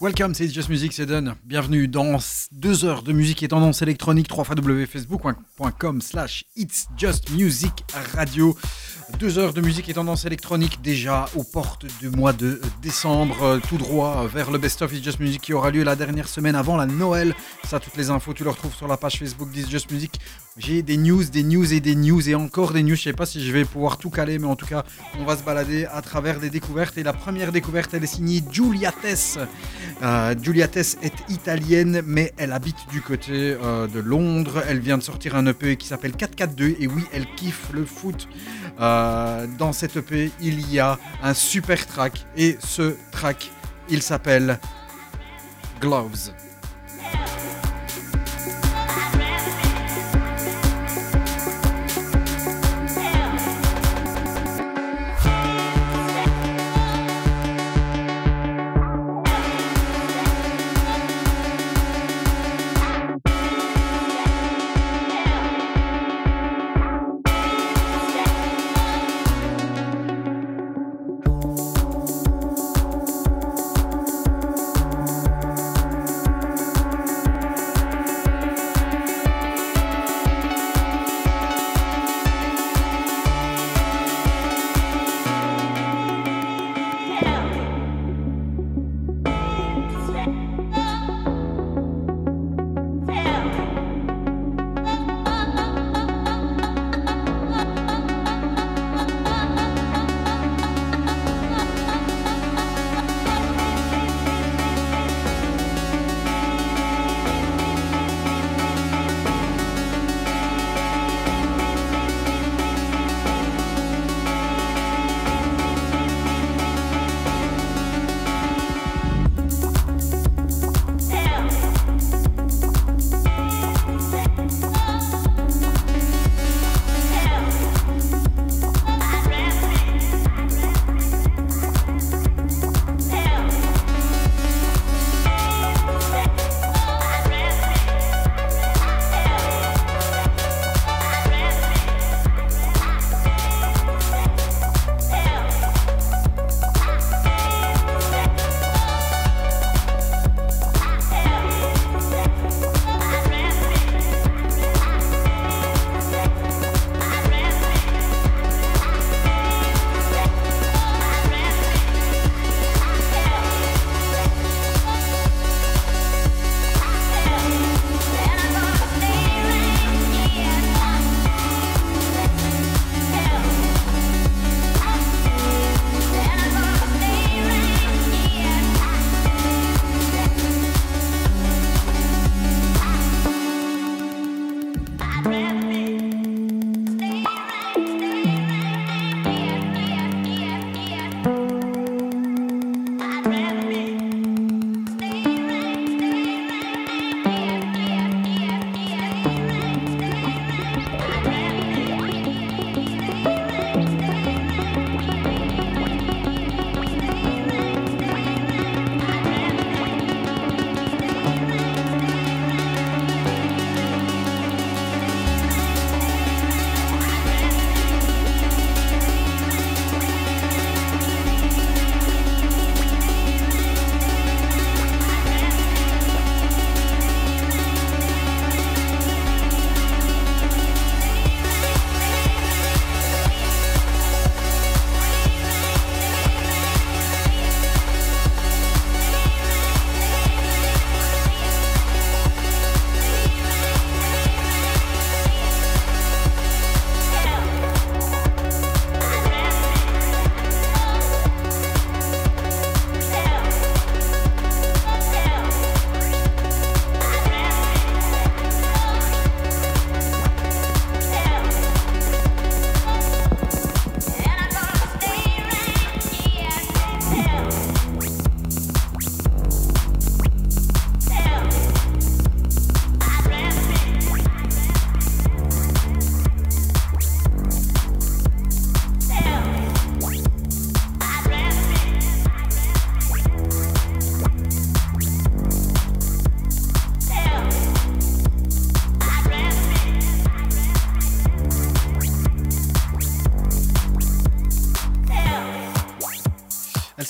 Welcome, c'est Just Music, c'est Dan. Bienvenue dans deux heures de musique et tendance électronique, 3 facebook.com slash It's Just Music Radio. Deux heures de musique et tendance électronique déjà aux portes du mois de décembre, euh, tout droit vers le Best of It's Just Music qui aura lieu la dernière semaine avant la Noël. Ça, toutes les infos, tu les retrouves sur la page Facebook d'It's Just Music. J'ai des news, des news et des news et encore des news. Je sais pas si je vais pouvoir tout caler, mais en tout cas, on va se balader à travers des découvertes. Et la première découverte, elle est signée Giulia Tess. Euh, Giulia Tess est italienne, mais elle habite du côté euh, de Londres. Elle vient de sortir un EP qui s'appelle 442. Et oui, elle kiffe le foot. Euh, dans cet EP, il y a un super track. Et ce track, il s'appelle Gloves.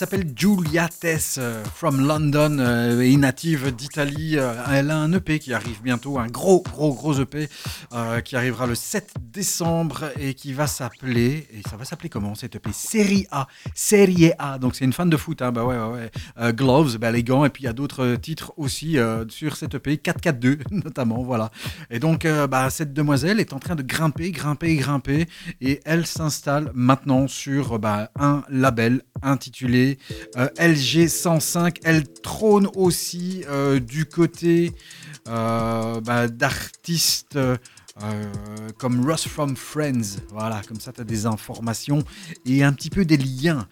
S'appelle Julia Tess, euh, from London, euh, native d'Italie. Euh, elle a un EP qui arrive bientôt, un gros, gros, gros EP euh, qui arrivera le 7 et qui va s'appeler, et ça va s'appeler comment cet EP Série A, Série A. Donc c'est une fan de foot, hein, bah ouais, ouais, ouais. Euh, Gloves, bah, les gants, et puis il y a d'autres euh, titres aussi euh, sur cet EP, 4-4-2 notamment, voilà. Et donc bah, cette demoiselle est en train de grimper, grimper, grimper, et elle s'installe maintenant sur bah, un label intitulé euh, LG 105. Elle trône aussi du côté bah, d'artistes. Euh, comme Ross from Friends, voilà, comme ça tu as des informations et un petit peu des liens.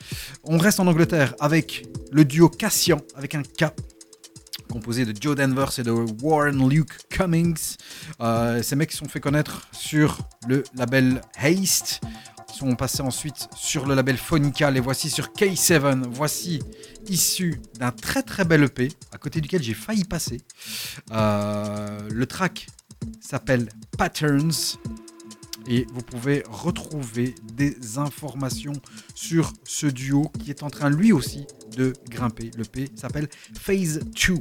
On reste en Angleterre avec le duo Cassian, avec un K, composé de Joe Danvers et de Warren Luke Cummings. Euh, ces mecs sont fait connaître sur le label Haste. Ils sont passés ensuite sur le label Phonica. Les voici sur K7. Voici issu d'un très très bel EP, à côté duquel j'ai failli passer. Euh, le track s'appelle Patterns. Et vous pouvez retrouver des informations sur ce duo qui est en train lui aussi de grimper. Le P s'appelle Phase 2.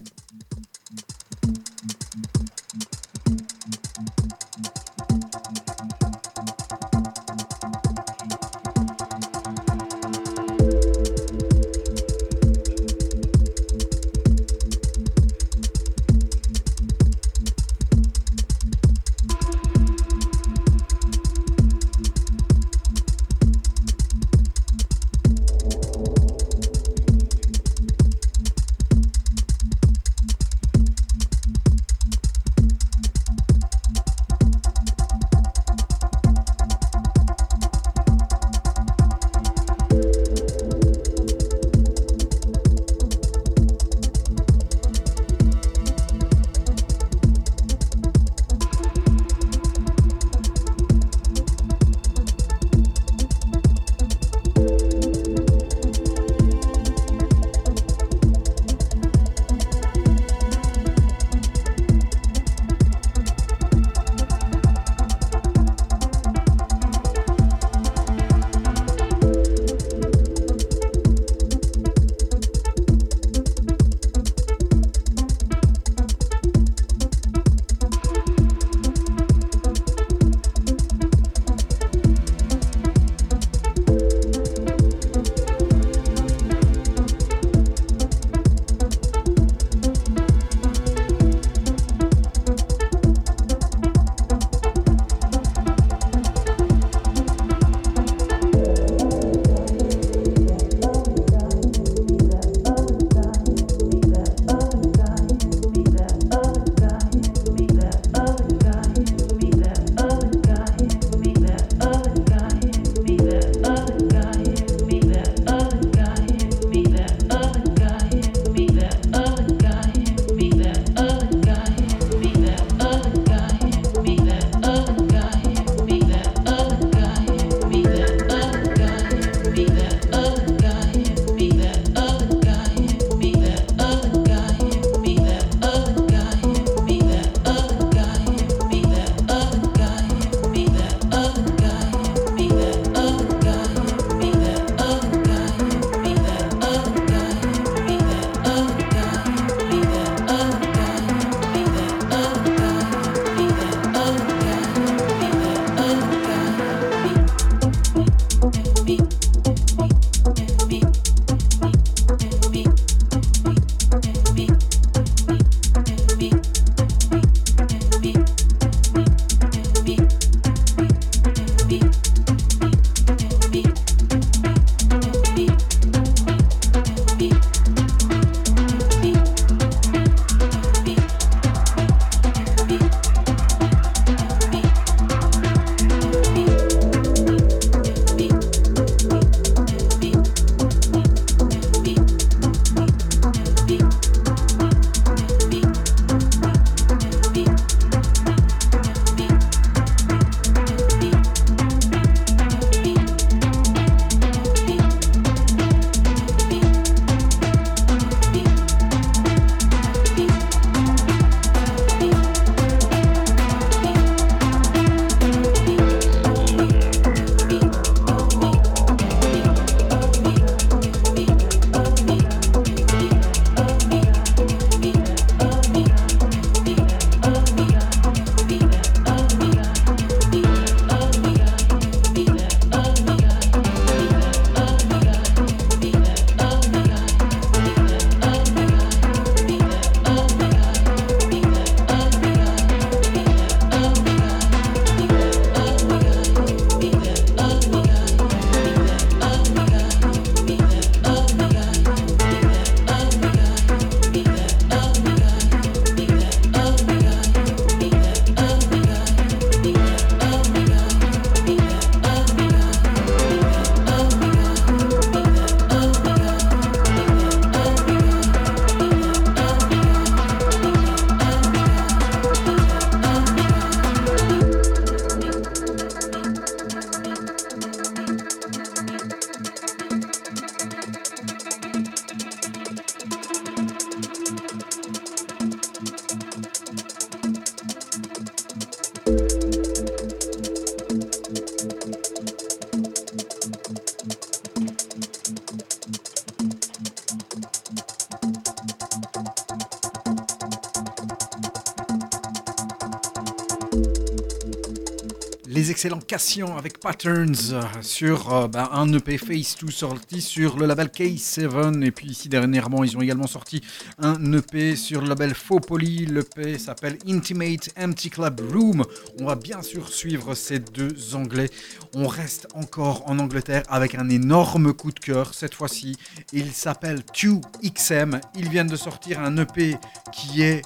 Les excellents Cassian avec Patterns sur euh, ben, un EP Face 2 sorti sur le label K7 et puis ici dernièrement ils ont également sorti un EP sur le label Faux Poly l'EP s'appelle Intimate Empty Club Room. On va bien sûr suivre ces deux anglais. On reste encore en Angleterre avec un énorme coup de cœur. Cette fois-ci il s'appelle 2XM ils viennent de sortir un EP qui est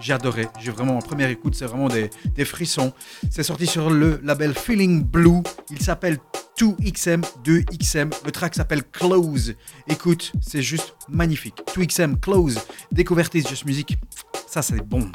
j'ai adoré. J'ai vraiment, en première écoute, c'est vraiment des, des frissons. C'est sorti sur le label Feeling Blue. Il s'appelle 2XM, 2XM. Le track s'appelle Close. Écoute, c'est juste magnifique. 2XM, Close. Découverte Just Music. Ça, c'est bon.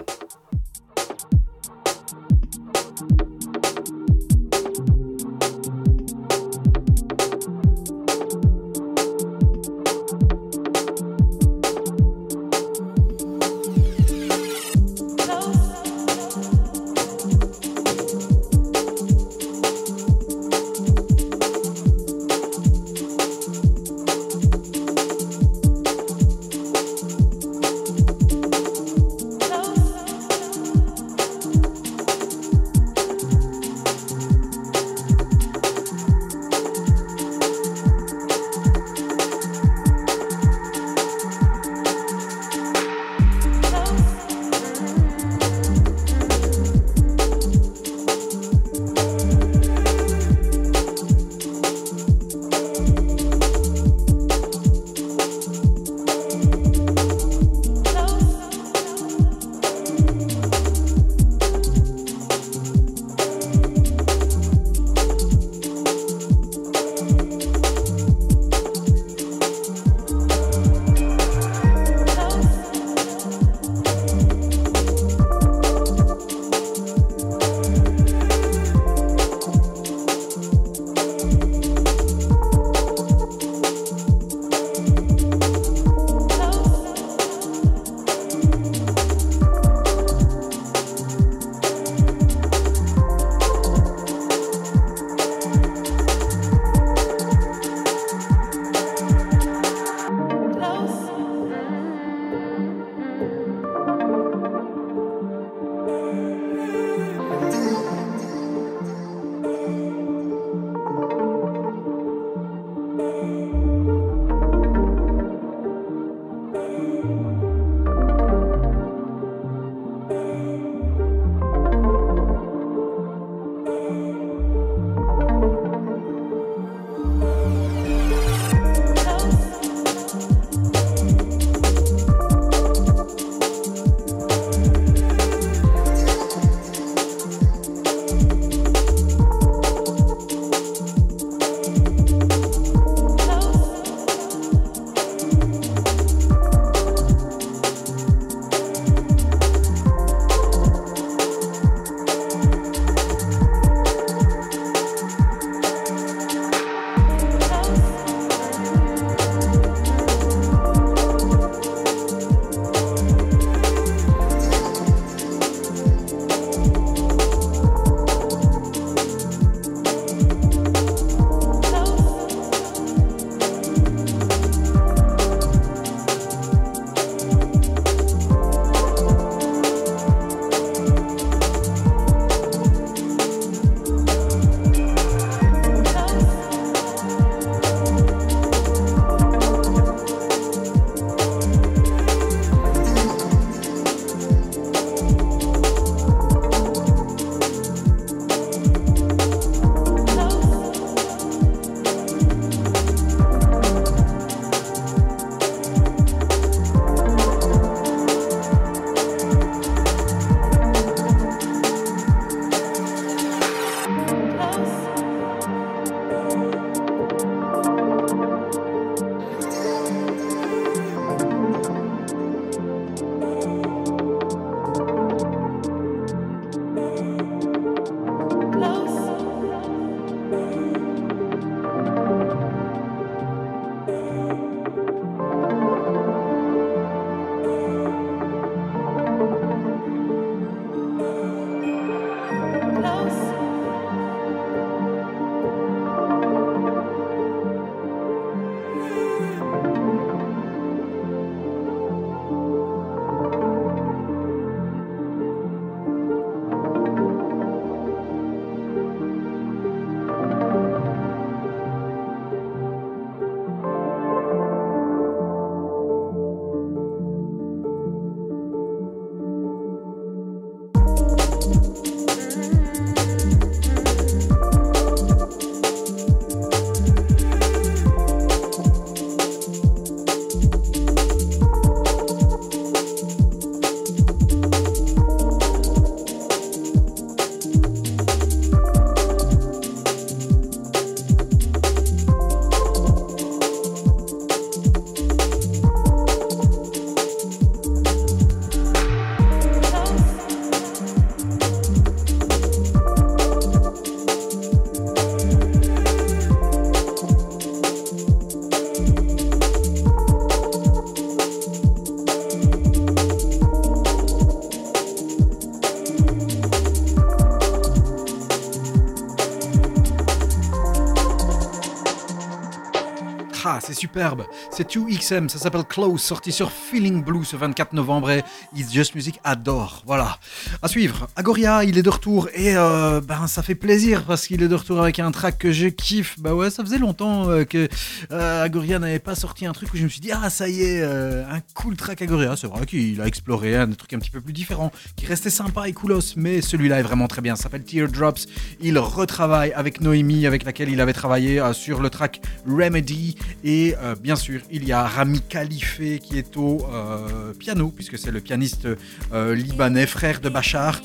C'est superbe. C'est 2XM, ça s'appelle Close, sorti sur Feeling Blue ce 24 novembre It's Just Music adore. Voilà. À suivre, Agoria, il est de retour et euh, ben ça fait plaisir parce qu'il est de retour avec un track que je kiffe. Bah ouais, ça faisait longtemps euh, que euh, Agoria n'avait pas sorti un truc où je me suis dit ah ça y est, un cool track Agoria. C'est vrai qu'il a exploré un truc un petit peu plus différent, qui restait sympa et coolos, mais celui-là est vraiment très bien. Ça s'appelle Teardrops. Il retravaille avec Noémie, avec laquelle il avait travaillé sur le track Remedy et euh, bien sûr il y a Rami Khalife qui est au euh, piano puisque c'est le pianiste euh, libanais frère de Bachar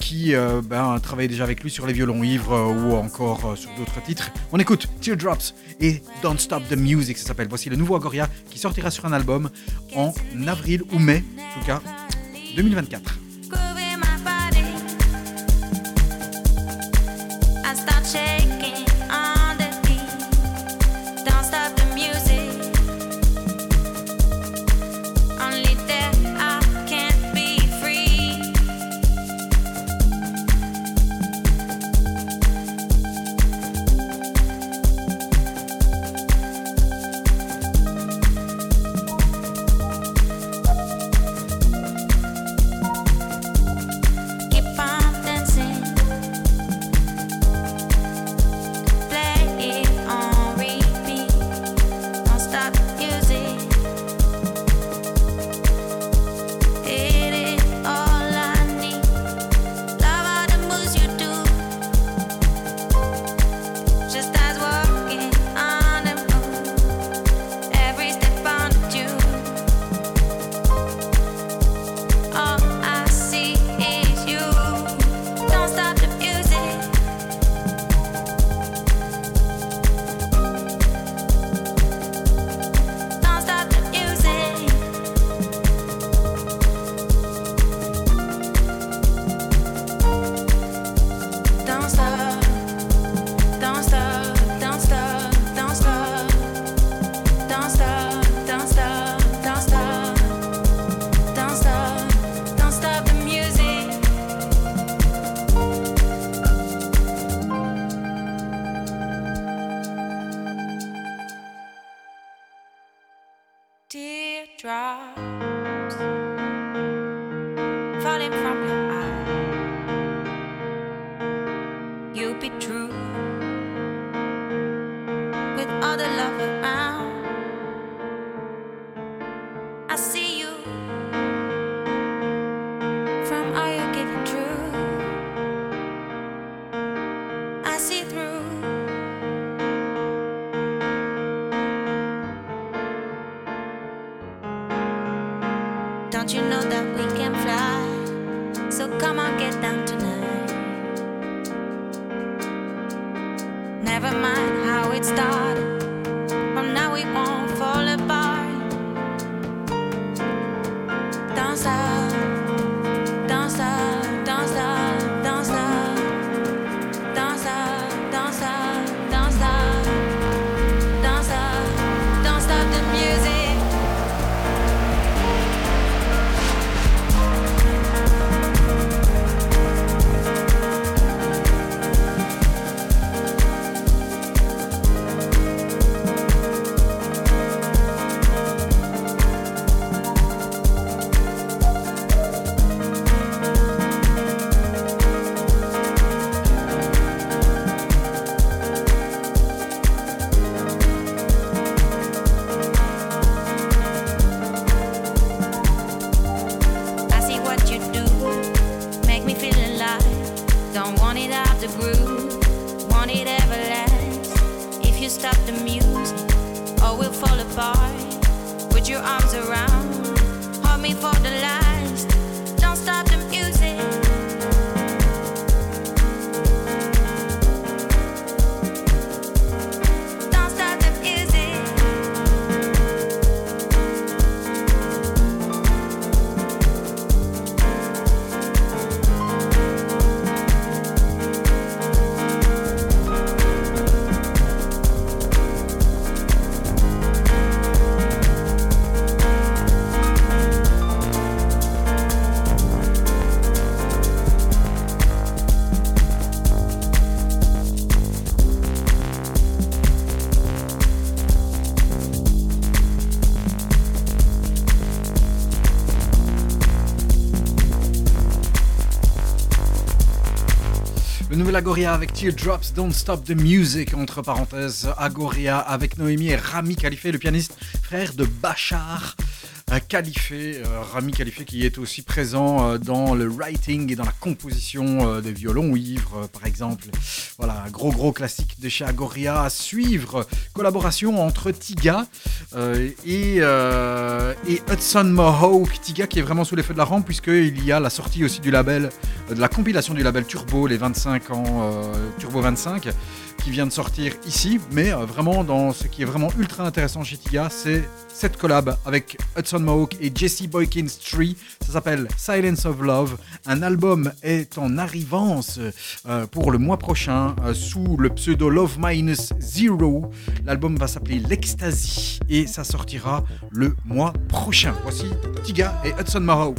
qui ben, travaillait déjà avec lui sur les violons ivres ou encore sur d'autres titres. On écoute Teardrops et Don't Stop the Music ça s'appelle. Voici le nouveau Agoria qui sortira sur un album en avril ou mai en tout cas 2024. Agoria avec Teardrops, Don't Stop the Music, entre parenthèses, Agoria avec Noémie et Rami Khalife, le pianiste frère de Bachar. Califé, euh, Rami Califé qui est aussi présent euh, dans le writing et dans la composition euh, des violons ivres par exemple. Voilà, gros gros classique de chez Agoria suivre. Collaboration entre Tiga et, et Hudson Mohawk. Tiga qui est vraiment sous les feux de la rampe puisqu'il y a la sortie aussi du label, de la compilation du label Turbo, les 25 ans, Turbo 25 qui vient de sortir ici, mais vraiment dans ce qui est vraiment ultra intéressant chez Tiga, c'est cette collab avec Hudson Mohawk et Jesse Boykins Tree. Ça s'appelle Silence of Love. Un album est en arrivance euh, pour le mois prochain euh, sous le pseudo Love Minus Zero. L'album va s'appeler L'Ecstasy et ça sortira le mois prochain. Voici Tiga et Hudson Mohawk.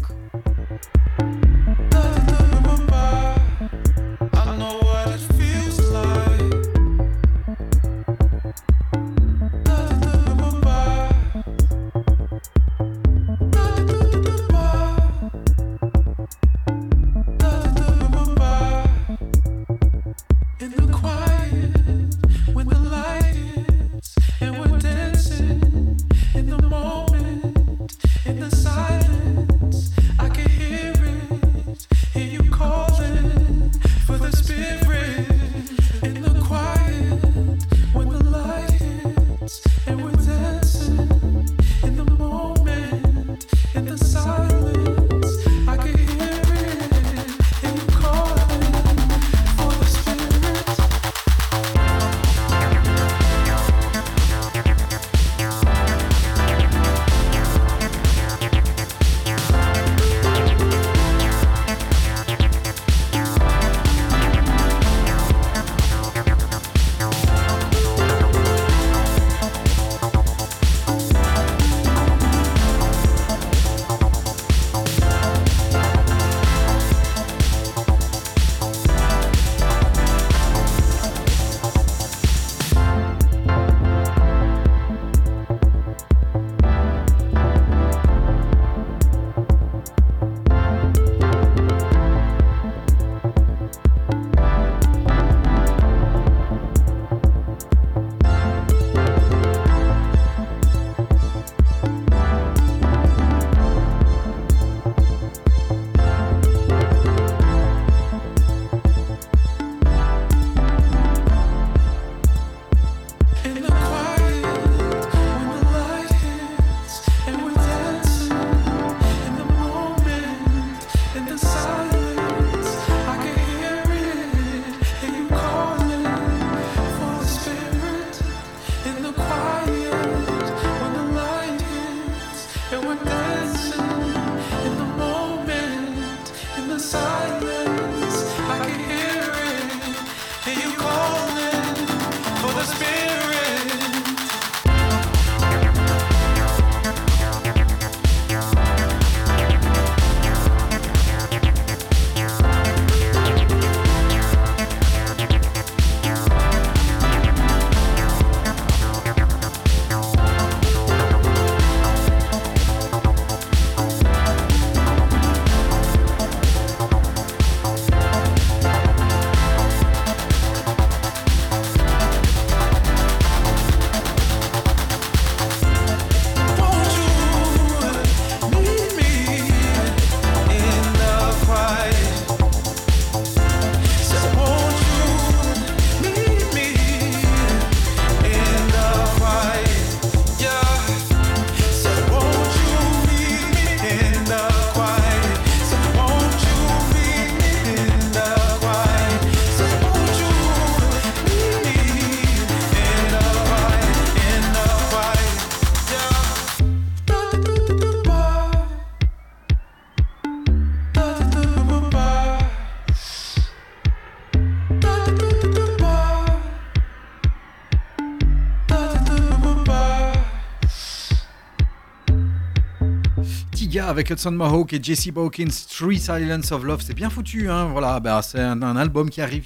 Avec Hudson Mohawk et Jesse Bawkins, Three Silence of Love. C'est bien foutu, hein. Voilà, bah, c'est un, album qui arrive,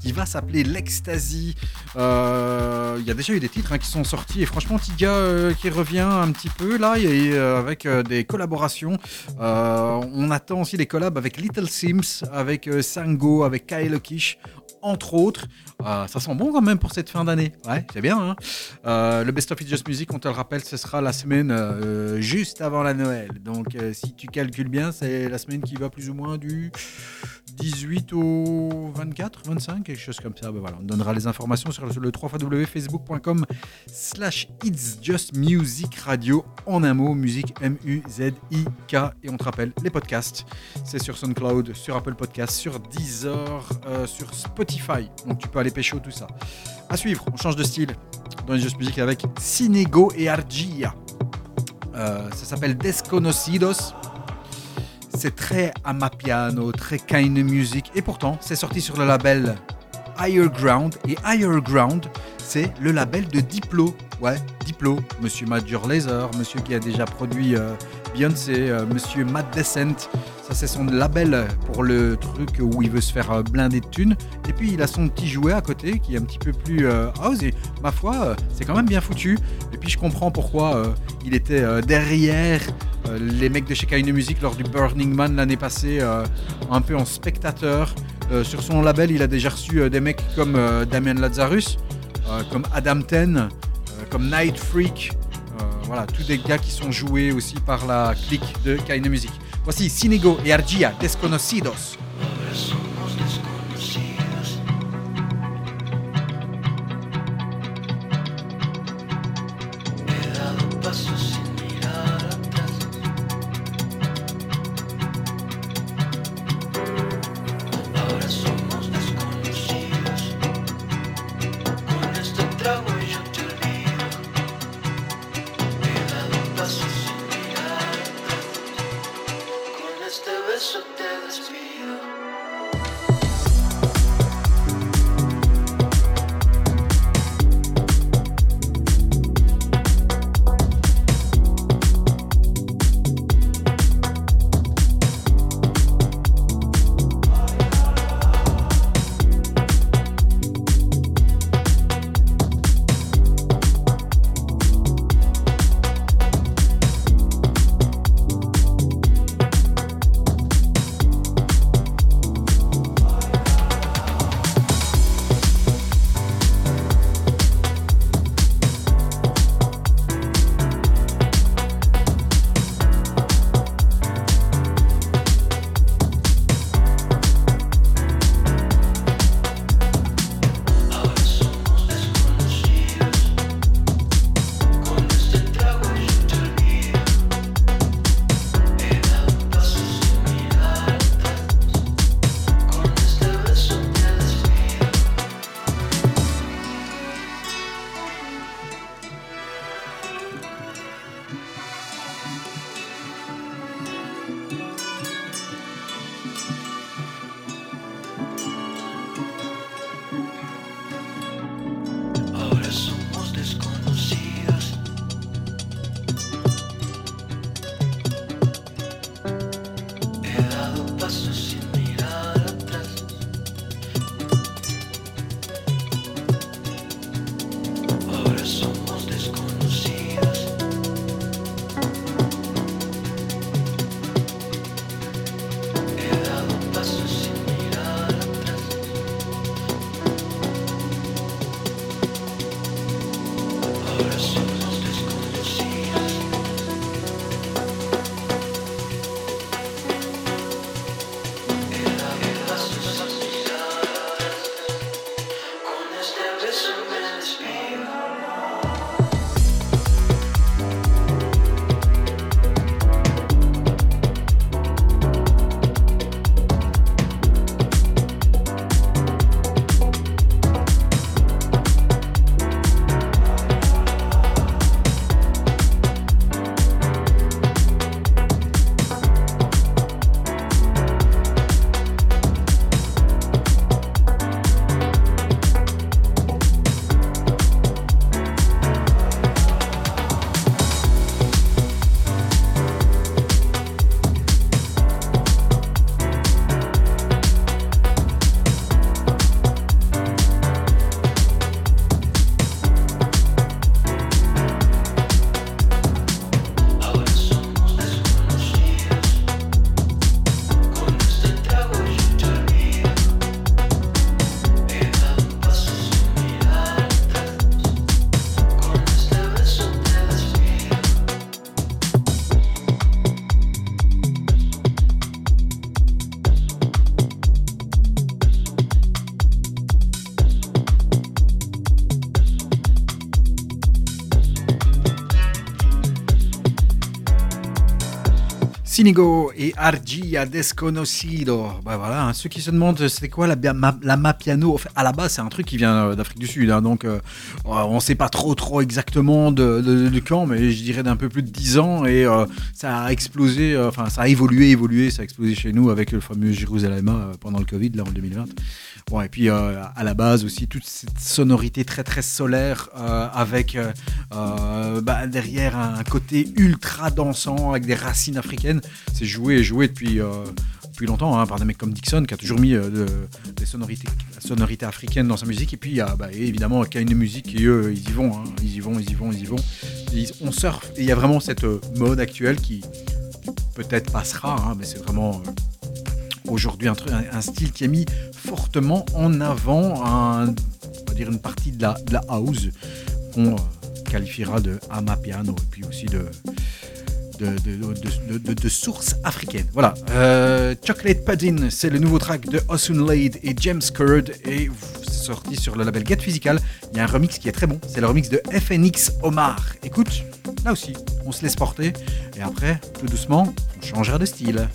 qui va s'appeler L'Ecstasy. Euh, Il y a déjà eu des titres hein, qui sont sortis et franchement, Tiga euh, qui revient un petit peu là, et, euh, avec euh, des collaborations. Euh, on attend aussi des collabs avec Little Sims, avec euh, Sango, avec Kyle Kish, entre autres. Euh, ça sent bon quand même pour cette fin d'année. Ouais, c'est bien. hein. Euh, le Best of It's Just Music, on te le rappelle, ce sera la semaine euh, juste avant la Noël. Donc, euh, si tu calcules bien, c'est la semaine qui va plus ou moins du 18 au 24, 25, quelque chose comme ça. Ben voilà, on donnera les informations sur le 3 facebook.com slash It's Just Music Radio en un mot, musique M-U-Z-I-K. Et on te rappelle, les podcasts, c'est sur SoundCloud, sur Apple Podcasts, sur Deezer, euh, sur Spotify. Donc tu peux aller pécho tout ça. À suivre, on change de style dans les Just Music avec Sinego et Argia. Euh, ça s'appelle Desconocidos. C'est très amapiano, très kind music. Et pourtant, c'est sorti sur le label Higher Ground. Et Higher Ground, c'est le label de Diplo. Ouais, Diplo. Monsieur Major Laser, monsieur qui a déjà produit euh, Beyoncé, euh, monsieur Matt Descent. Ça, c'est son label pour le truc où il veut se faire euh, blinder de thunes. Et puis, il a son petit jouet à côté qui est un petit peu plus house. Ma foi, c'est quand même bien foutu. Et puis, je comprends pourquoi il était derrière les mecs de chez Kaine Music lors du Burning Man l'année passée, un peu en spectateur. Sur son label, il a déjà reçu des mecs comme Damien Lazarus, comme Adam Ten, euh, comme Night Freak. Euh, voilà, tous des gars qui sont joués aussi par la clique de Kaine Music. Voici Sinego et Argia, Desconocidos. Inigo et Argia Desconocido. Bah voilà, hein, ceux qui se demandent c'est quoi la, ma- la Mapiano, Enfin, à la base c'est un truc qui vient euh, d'Afrique du Sud, hein, donc euh, on sait pas trop trop exactement de, de- quand, mais je dirais d'un peu plus de 10 ans et euh, ça a explosé, euh, enfin ça a évolué, évolué, ça a explosé chez nous avec le fameux Jérusalem euh, pendant le Covid là en 2020. Et puis euh, à la base aussi toute cette sonorité très très solaire euh, avec euh, bah, derrière un côté ultra dansant avec des racines africaines. C'est joué et joué depuis, depuis longtemps hein, par des mecs comme Dixon qui a toujours mis de- des sonorités, la sonorité africaine dans sa musique. Et puis il y a bah, évidemment Kind Music qui eux ils y vont, hein. ils y vont, ils y vont, ils y vont. Et on surfe et il y a vraiment cette mode actuelle qui peut-être passera, hein, mais c'est vraiment aujourd'hui un, style qui est mis fortement en avant on va dire une partie de la, house qu'on euh, qualifiera de amapiano et puis aussi de source africaine. Voilà. Euh, Chocolate Pudding, c'est le nouveau track de Osun Lade et James Curd et sorti sur le label Get Physical. Il y a un remix qui est très bon. C'est le remix de FNX Omar. Écoute, là aussi, on se laisse porter et après, tout doucement, on changera de style.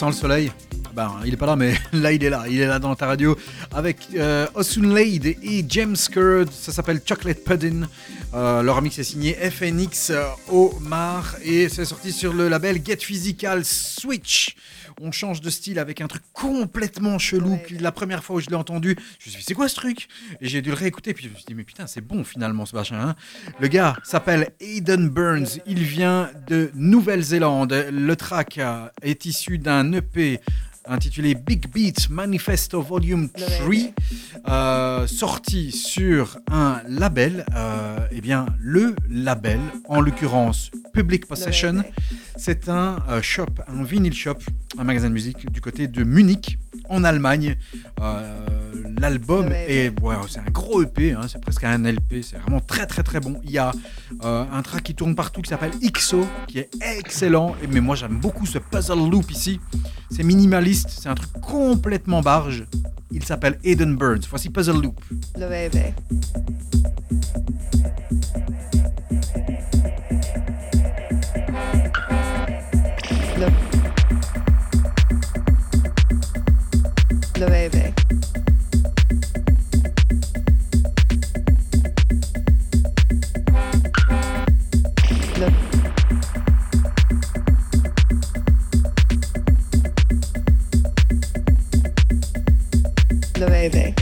Sent le soleil ben, il est pas là, mais là, il est là. Il est là dans ta radio avec euh, Osun Lade et James Curd. Ça s'appelle Chocolate Pudding. Euh, leur remix est signé FNX euh, Omar et c'est sorti sur le label Get Physical Switch. On change de style avec un truc complètement chelou. La première fois où je l'ai entendu, je me suis dit, c'est quoi ce truc? Et j'ai dû le réécouter. Puis je me suis dit, mais putain, c'est bon finalement ce machin. hein. Le gars s'appelle Aidan Burns. Il vient de Nouvelle-Zélande. Le track euh, est issu d'un EP intitulé Big Beat Manifesto Volume 3, euh, sorti sur un label, euh, eh bien le label, en l'occurrence Public Possession, c'est un euh, shop, un vinyl shop, un magasin de musique du côté de Munich, en Allemagne. L'album est, ouais, c'est un gros EP, hein, c'est presque un LP, c'est vraiment très très très bon. Il y a un track qui tourne partout qui s'appelle XO, qui est excellent, et- mais moi j'aime beaucoup ce puzzle loop ici. C'est minimaliste, c'est un truc complètement barge. Il s'appelle Eden Burns. Voici Puzzle Loop. Lo bebe. baby.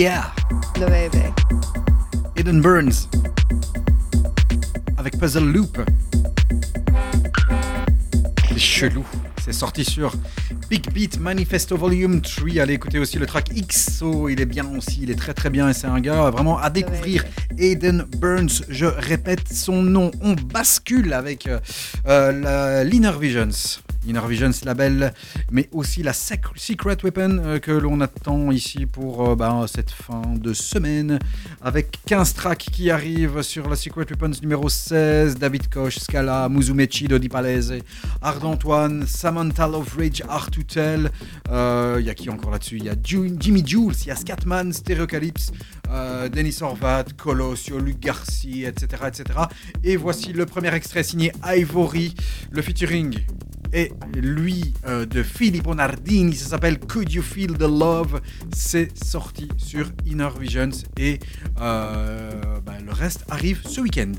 Yeah Loewe. Eden Burns avec Puzzle Loop. C'est chelou. C'est sorti sur Big Beat Manifesto Volume 3. Allez écouter aussi le track XO. Il est bien aussi. Il est très très bien. Et c'est un gars vraiment à découvrir. Eden Burns. Je répète son nom. On bascule avec euh, euh, l'Inner Visions. Inner Visions label, mais aussi la Sec- Secret Weapon euh, que l'on attend ici pour euh, bah, cette fin de semaine avec 15 tracks qui arrivent sur la Secret Weapons numéro 16, David Koch, Scala, Muzumechi, Dodi Palese, Ardentoine, Samantha Love Rage, Artutel, euh, il y a qui encore là-dessus? Il y a Jimmy Jules, il y a Scatman, Stereocalypse, Denis Orvat, Colossio, Luc Garcia, etc., etc. Et voici le premier extrait signé Ivory, le featuring et lui euh, de Filippo Nardini, ça s'appelle Could You Feel the Love? C'est sorti sur Inner Visions et euh, bah, le reste arrive ce week-end.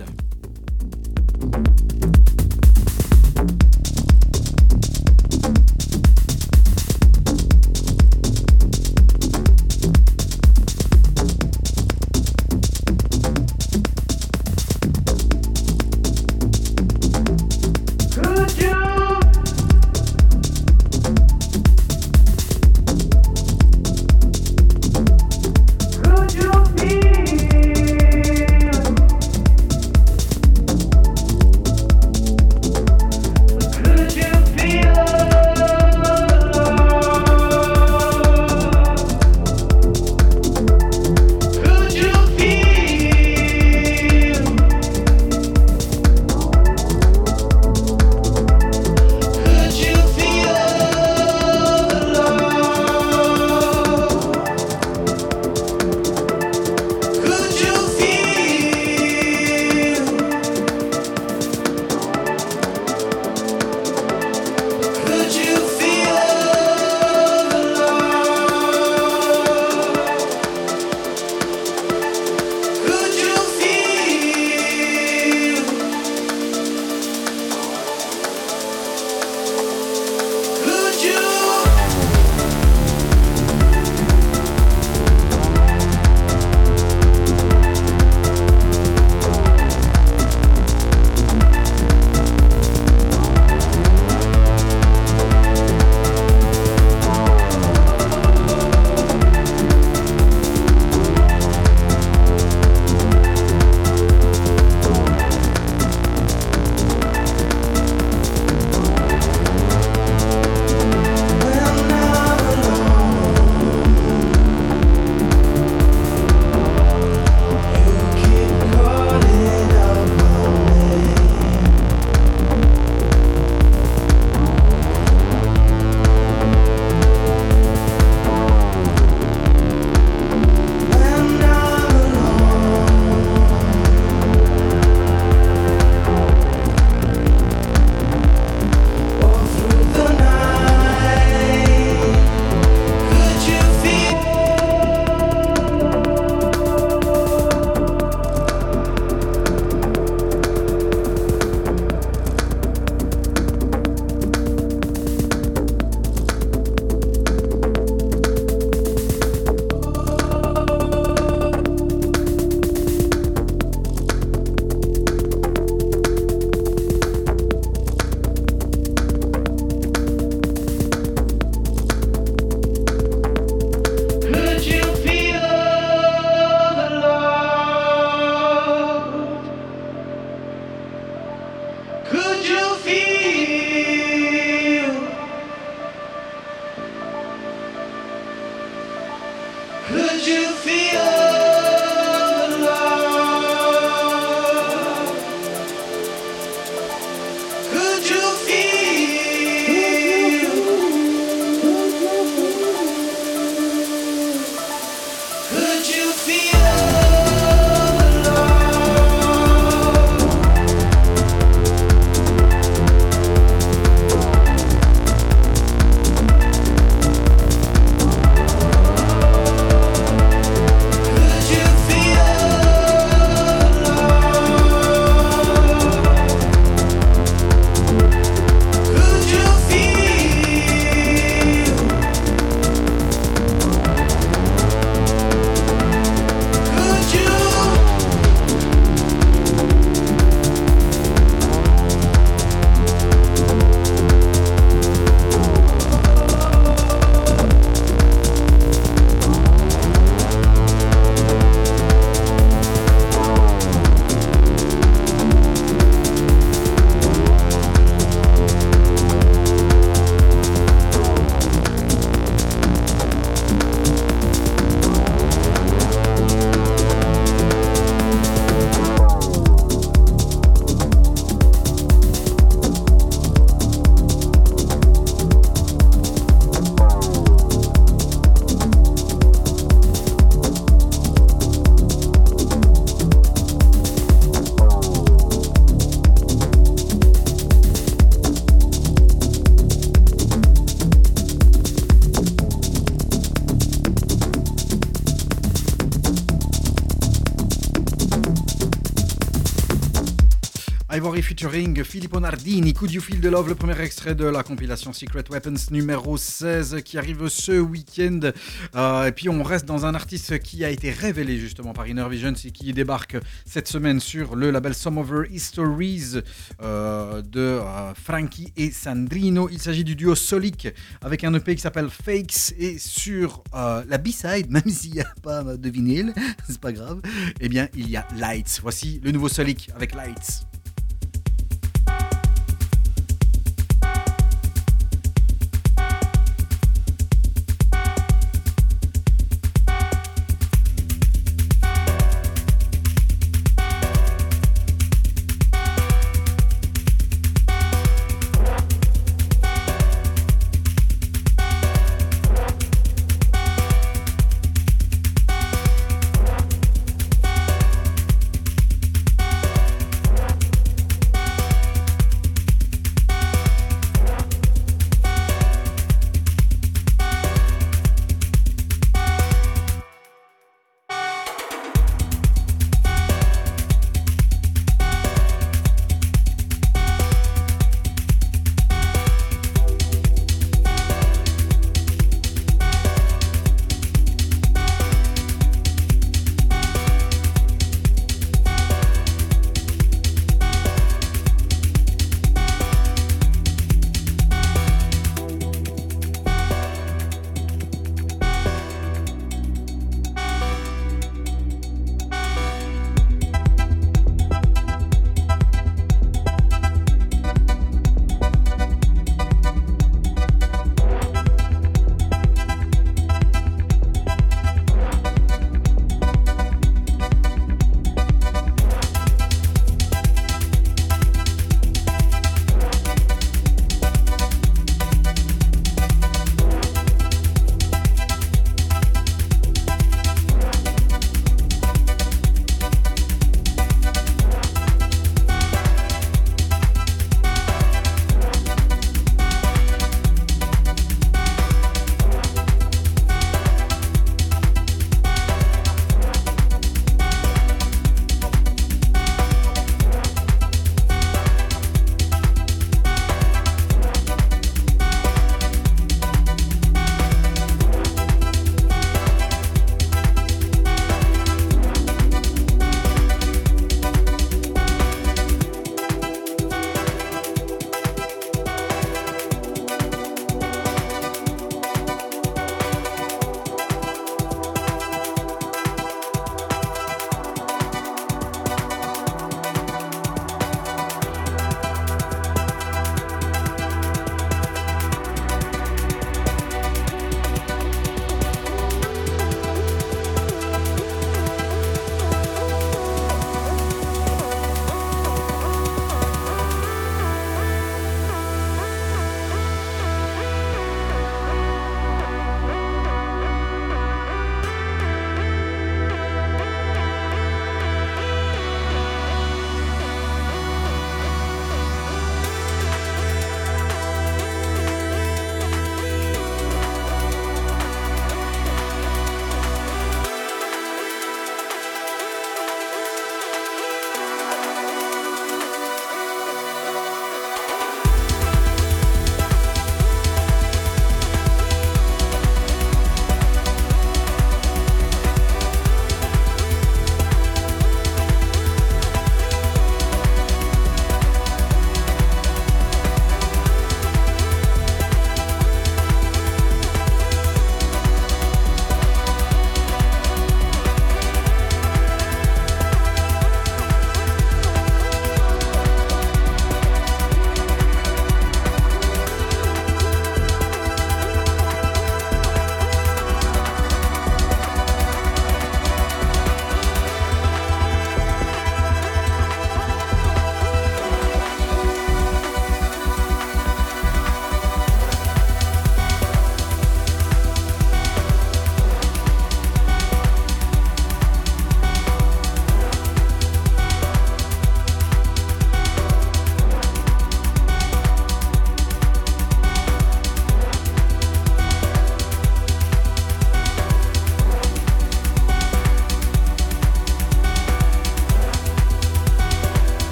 Featuring Filippo Nardini, Could You Feel the Love, le premier extrait de la compilation Secret Weapons numéro 16 qui arrive ce week-end. Euh, et puis on reste dans un artiste qui a été révélé justement par Inner Visions et qui débarque cette semaine sur le label Some Over Histories euh, de euh, Frankie et Sandrino. Il s'agit du duo Solic avec un EP qui s'appelle Fakes et sur la B-side, même s'il n'y a pas de vinyle, c'est pas grave, eh bien il y a Lights. Voici le nouveau Solic avec Lights.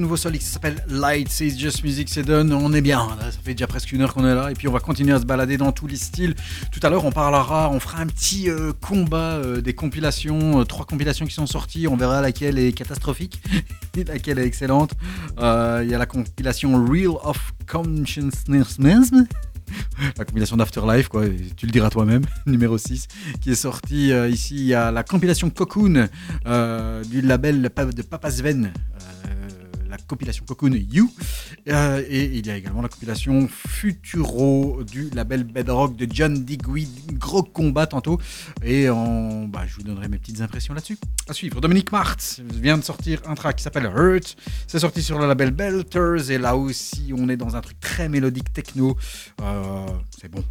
Nouveau Solix, ça s'appelle Light, c'est Just Music, c'est done, on est bien, ça fait déjà presque une heure qu'on est là, et puis on va continuer à se balader dans tous les styles. Tout à l'heure, on parlera, on fera un petit euh, combat euh, des compilations, euh, trois compilations qui sont sorties, on verra laquelle est catastrophique et laquelle est excellente. Il y a la compilation Real of Consciousness, la compilation d'Afterlife, quoi, tu le diras toi-même, numéro 6, qui est sorti ici. Il y a la compilation Cocoon du label de Papa Sven, la compilation Cocoon You. Euh, et il y a également la compilation Futuro du label Bedrock de John Digweed. Gros combat tantôt. Et bah, je vous donnerai mes petites impressions là-dessus. À suivre, Dominique Martz vient de sortir un track qui s'appelle Hurt. C'est sorti sur le label Belters. Et là aussi, on est dans un truc très mélodique techno. Euh, c'est bon.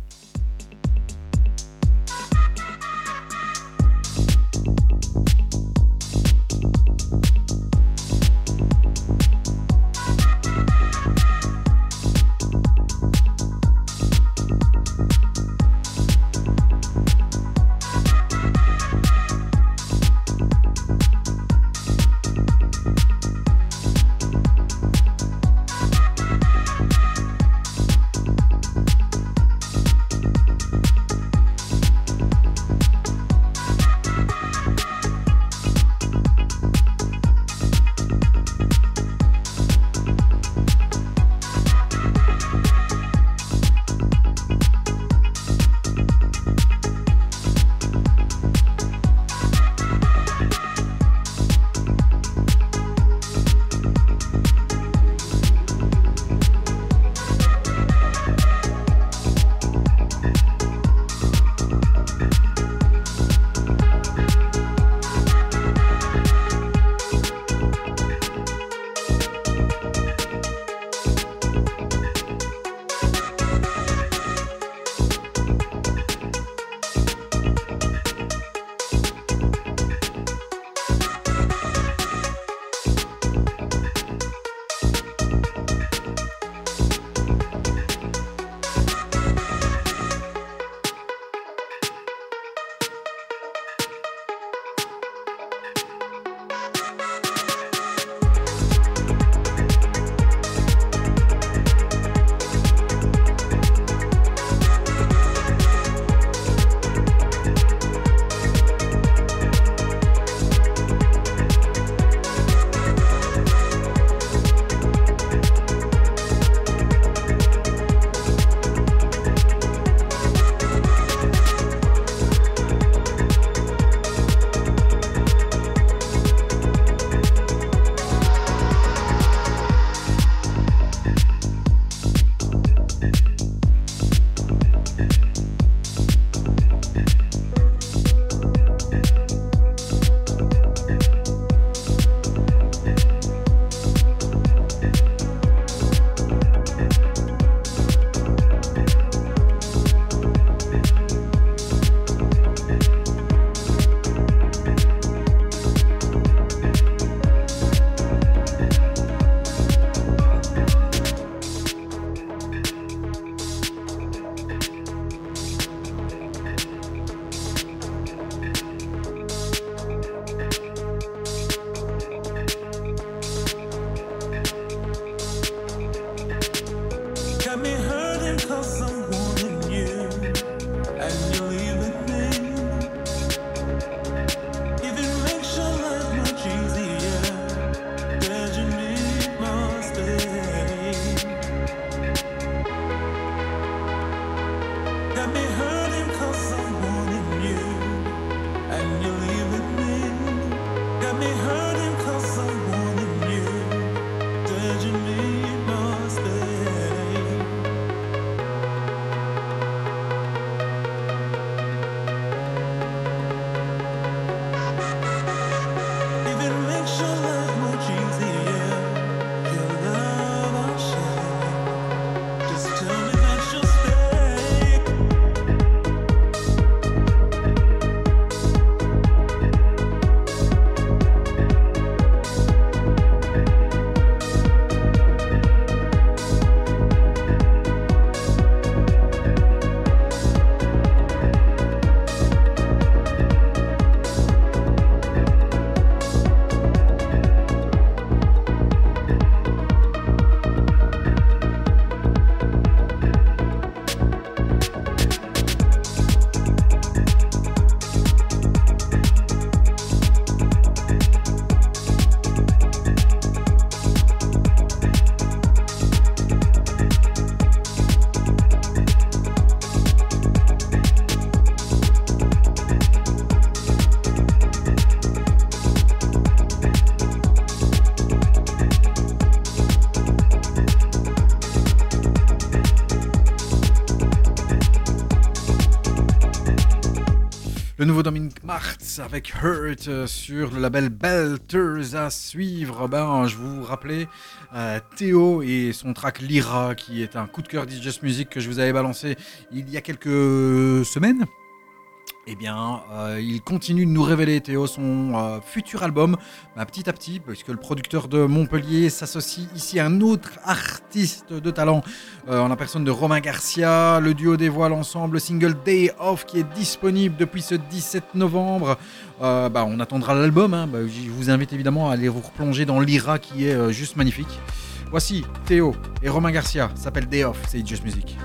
Nouveau Dominic Martz avec Hurt euh, sur le label Belters à suivre. Ben, je vous rappelais euh, Théo et son track Lyra qui est un coup de cœur Just Music que je vous avais balancé il y a quelques semaines. Eh bien, euh, il continue de nous révéler, Théo, son euh, futur album, bah, petit à petit, puisque le producteur de Montpellier s'associe ici à un autre artiste de talent, euh, en la personne de Romain Garcia. Le duo dévoile ensemble le single Day Off qui est disponible depuis ce 17 novembre. Bah, on attendra l'album. hein. Bah, je vous invite évidemment à aller vous replonger dans l'IRA qui est juste magnifique. Voici Théo et Romain Garcia, s'appelle Day Off, c'est Just Music.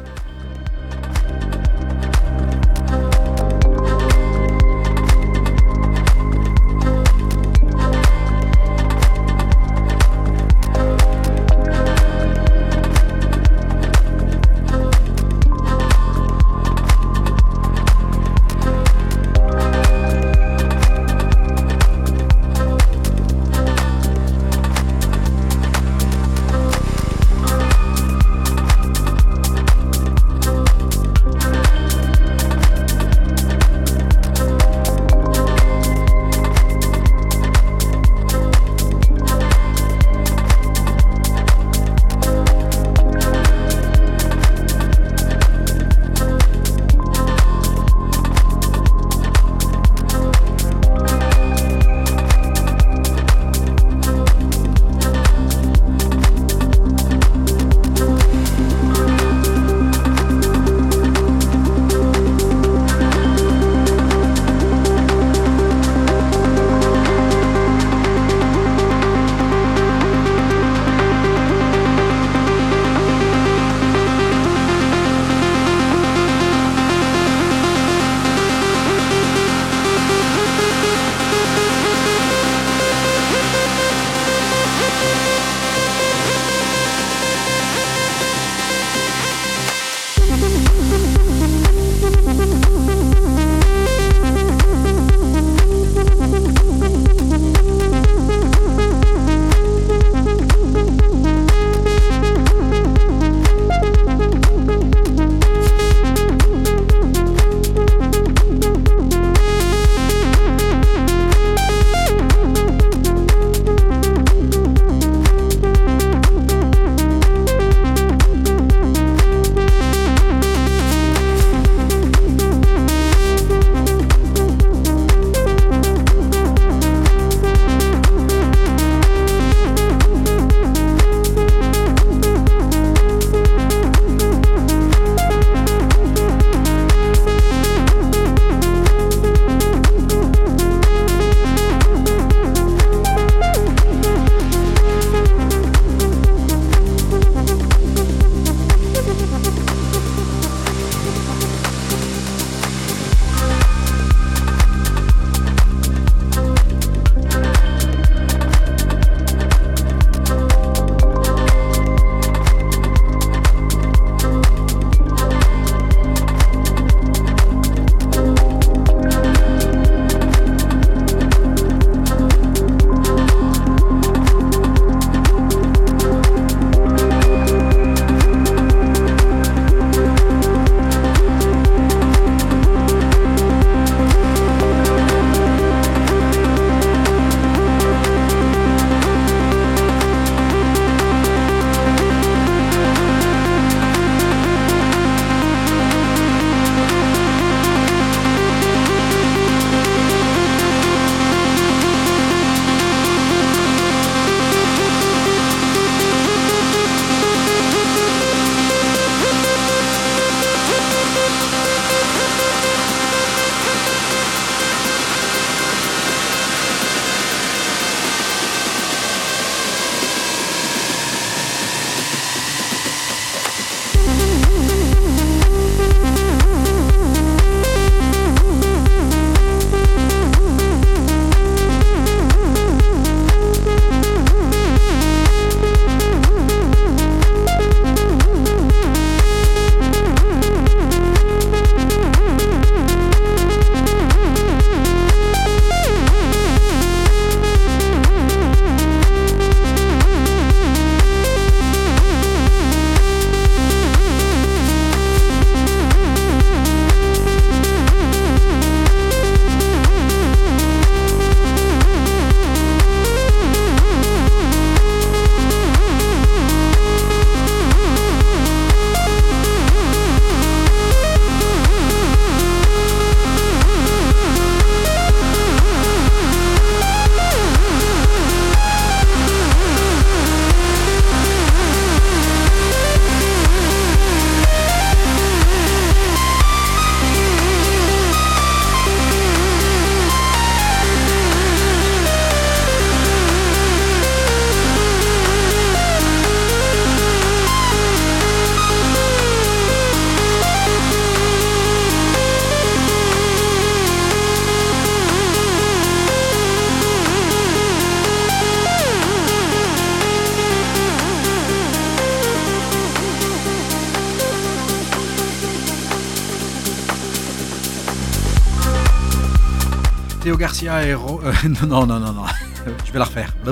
Garcia et euh, non non non non je vais la refaire.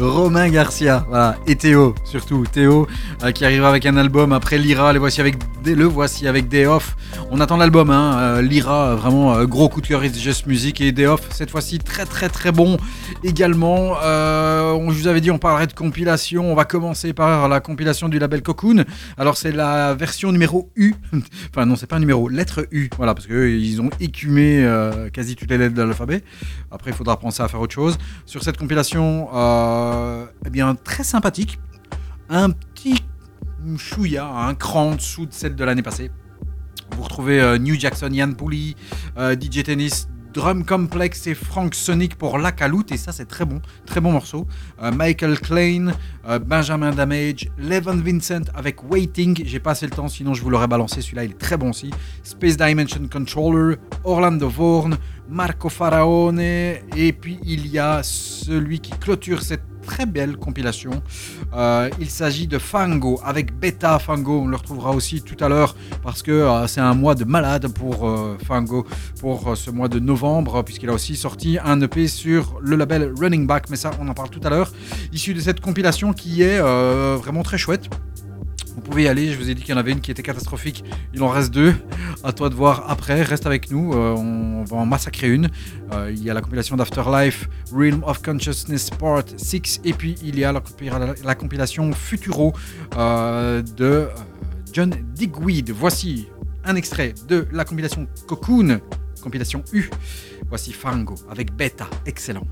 Romain Garcia, voilà, et Théo surtout, Théo euh, qui arrivera avec un album. Après Lyra, le voici avec des- le voici avec Day Off. On attend l'album, hein, euh, Lyra vraiment euh, gros coup de cœur, It's Just Music et Day cette fois-ci très très très bon également. Euh, on, vous avais dit on parlerait de compilation, on va commencer par la compilation du label Cocoon. Alors c'est la version numéro U, enfin non c'est pas un numéro, lettre U, voilà parce qu'ils ont écumé quasi toutes les lettres de l'alphabet. Après il faudra penser à faire autre chose. Sur cette compilation, eh bien très sympathique, un petit chouïa, un cran en dessous de celle de l'année passée. Vous retrouvez euh, New Jackson, Yann Pouli, euh, DJ Tennis, Drum Complex et Frank Sonic pour La Caloute, et ça c'est très bon, très bon morceau. Euh, Michael Klein, Benjamin Damage, Levin Vincent avec Waiting, j'ai pas assez le temps sinon je vous l'aurais balancé, celui-là il est très bon aussi. Space Dimension Controller, Orlando Vorn, Marco Faraone, et puis il y a celui qui clôture cette très belle compilation. Euh, il s'agit de Fango avec Beta Fango. On le retrouvera aussi tout à l'heure parce que euh, c'est un mois de malade pour euh, Fango pour ce mois de novembre puisqu'il a aussi sorti un EP sur le label Running Back. Mais ça, on en parle tout à l'heure. Issu de cette compilation qui est vraiment très chouette. Vous pouvez y aller, je vous ai dit qu'il y en avait une qui était catastrophique, il en reste deux. À toi de voir après, reste avec nous, euh, on va en massacrer une. Euh, il y a la compilation d'Afterlife, Realm of Consciousness Part 6, et puis il y a la, compila- la compilation Futuro euh, de John Digweed. Voici un extrait de la compilation Cocoon, compilation U. Voici Fango avec Beta, excellent.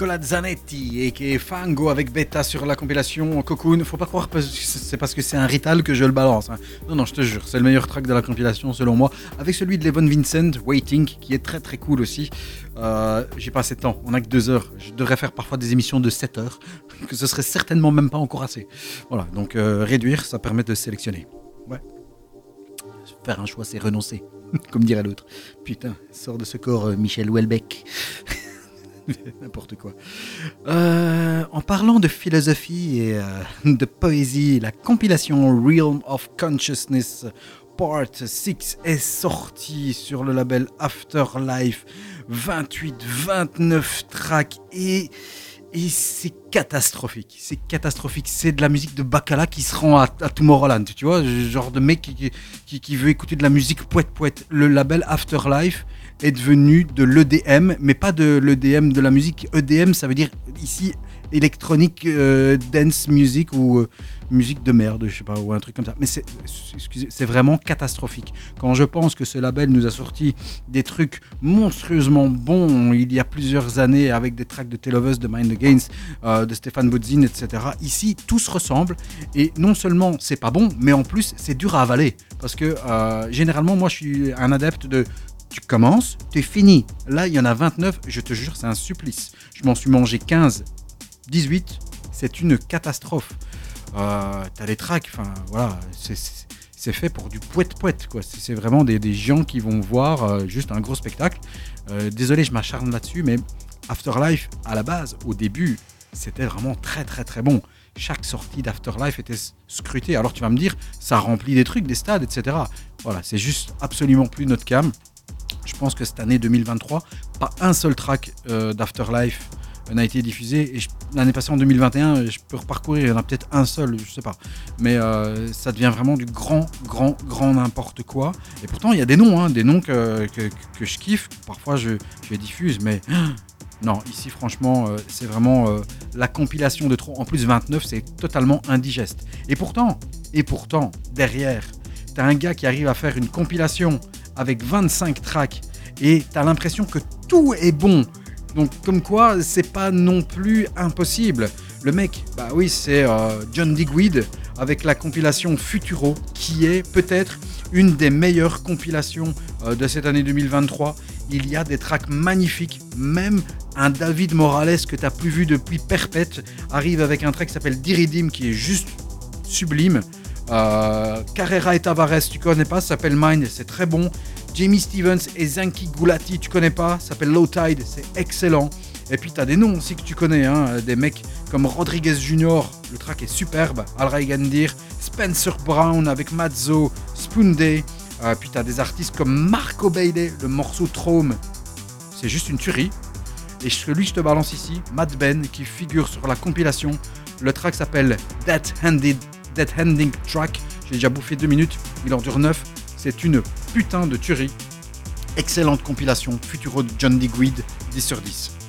Nicola Zanetti et qui est Fango avec Beta sur la compilation Cocoon. Faut pas croire que c'est parce que c'est un Rital que je le balance. hein. Non, non, je te jure, c'est le meilleur track de la compilation selon moi. Avec celui de Levon Vincent, Waiting, qui est très très cool aussi. Euh, J'ai pas assez de temps, on a que deux heures. Je devrais faire parfois des émissions de 7 heures, que ce serait certainement même pas encore assez. Voilà, donc euh, réduire, ça permet de sélectionner. Ouais. Faire un choix, c'est renoncer, comme dirait l'autre. Putain, sort de ce corps, euh, Michel Houellebecq. N'importe quoi. Euh, en parlant de philosophie et euh, de poésie, la compilation Realm of Consciousness Part 6 est sortie sur le label Afterlife. 28, 29 tracks et, et c'est catastrophique. C'est catastrophique. C'est de la musique de Bacala qui se rend à, Tomorrowland. Tu vois, genre de mec qui, qui, qui veut écouter de la musique poète poète. Le label Afterlife est devenu de l'EDM, mais pas de l'EDM de la musique. EDM, ça veut dire ici électronique euh, dance music ou euh, musique de merde, je sais pas, ou un truc comme ça. Mais c'est, vraiment catastrophique. Quand je pense que ce label nous a sorti des trucs monstrueusement bons il y a plusieurs années avec des tracks de Telovus, de Mind Against, euh, de Stéphane Bodzin, etc. Ici, tout se ressemble et non seulement c'est pas bon, mais en plus c'est dur à avaler parce que euh, généralement moi je suis un adepte de tu commences, tu es fini. Là, il y en a 29, je te jure, c'est un supplice. Je m'en suis mangé 15, 18, c'est une catastrophe. Euh, T'as les tracks, enfin voilà, c'est- fait pour du poète-poète, quoi. C'est vraiment des, gens qui vont voir euh, juste un gros spectacle. Euh, désolé, je m'acharne là-dessus, mais Afterlife, à la base, au début, c'était vraiment très très très bon. Chaque sortie d'Afterlife était scrutée. Alors tu vas me dire, ça remplit des trucs, des stades, etc. Voilà, c'est juste absolument plus notre cam. Je pense que cette année 2023, pas un seul track euh, d'Afterlife euh, n'a été diffusé. Et l'année passée en 2021, euh, je peux reparcourir, il y en a peut-être un seul, je sais pas. Mais euh, ça devient vraiment du grand, grand, grand n'importe quoi. Et pourtant, il y a des noms, hein, des noms que, que, je kiffe. Parfois, je, je les diffuse, mais non, ici, franchement, c'est vraiment la compilation de trop. En plus, 29, c'est totalement indigeste. Et pourtant, et pourtant, derrière, t'as un gars qui arrive à faire une compilation avec 25 tracks et t'as l'impression que tout est bon. Donc, comme quoi, c'est pas non plus impossible. Le mec, bah oui, c'est euh, John Digweed avec la compilation Futuro, qui est peut-être une des meilleures compilations euh, de cette année 2023. Il y a des tracks magnifiques, même un David Morales que tu n'as plus vu depuis Perpète arrive avec un track qui s'appelle Diridim qui est juste sublime. Euh, Carrera et Tavares, tu connais pas, s'appelle Mine, c'est très bon. Jamie Stevens et Zanki Gulati, tu connais pas, s'appelle Low Tide, c'est excellent. Et puis tu as des noms aussi que tu connais, hein, des mecs comme Rodriguez Jr., le track est superbe, Al Raigandir, Spencer Brown avec Mazzo, Spoon Day. Euh, puis tu as des artistes comme Marco Bailey, le morceau Trome, c'est juste une tuerie. Et celui que je te balance ici, Matt Ben, qui figure sur la compilation. Le track s'appelle Dead Handed, Dead Handing Track. J'ai déjà bouffé deux minutes, il en dure 9. C'est une putain de tuerie. Excellente compilation, Futuro de John Digweed, 10 sur 10.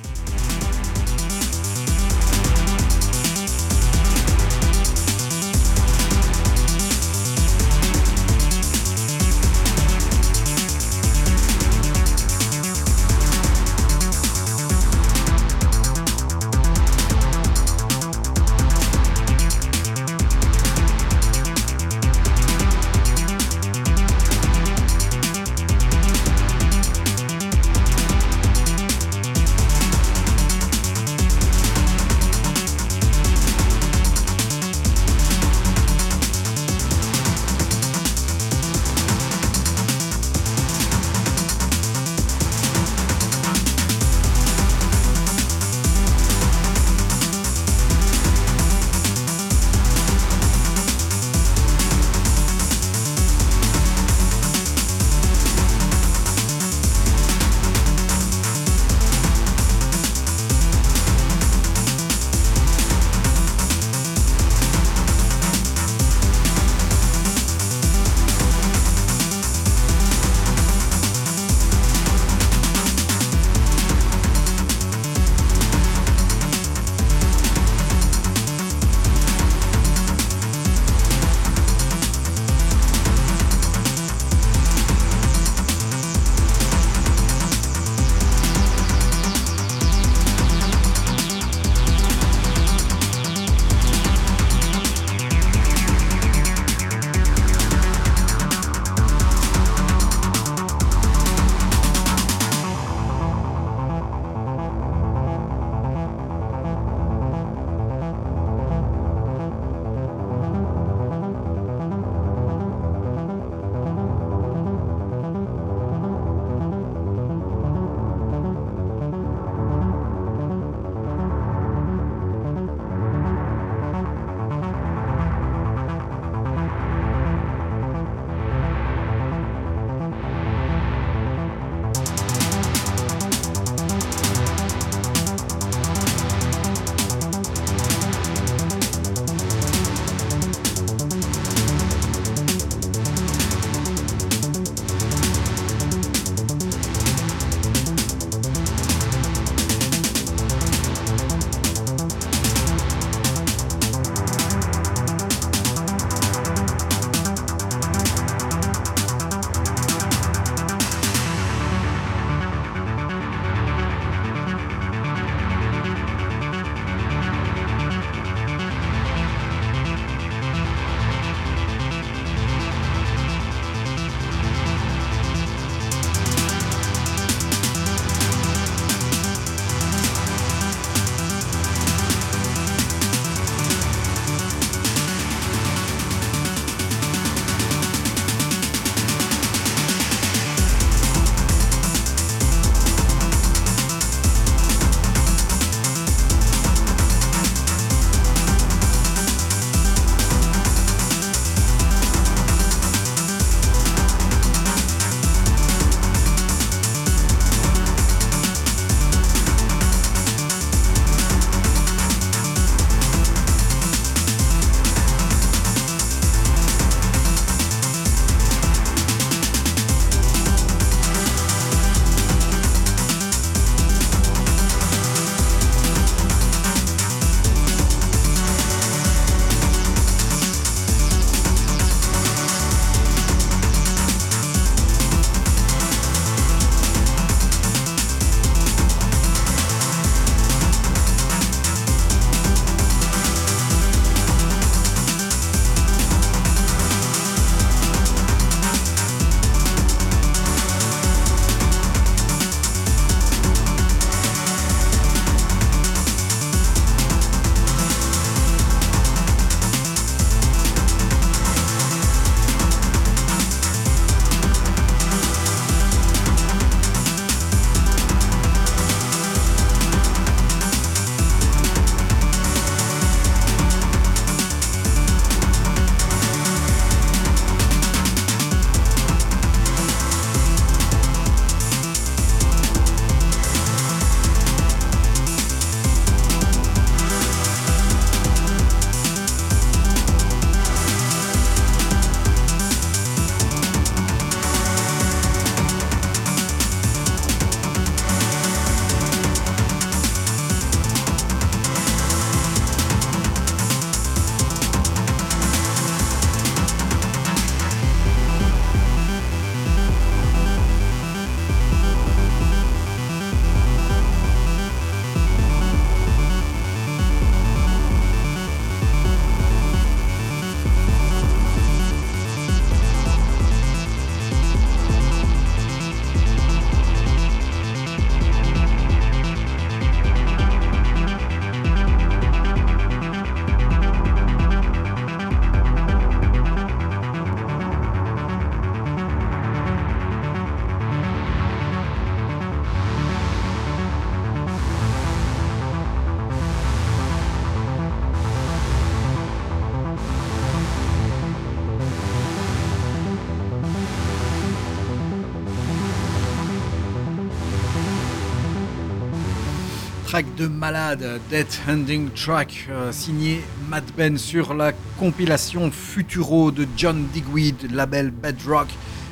Track de malade, Death Ending Track, euh, signé Matt Ben sur la compilation Futuro de John Digweed, label Bedrock.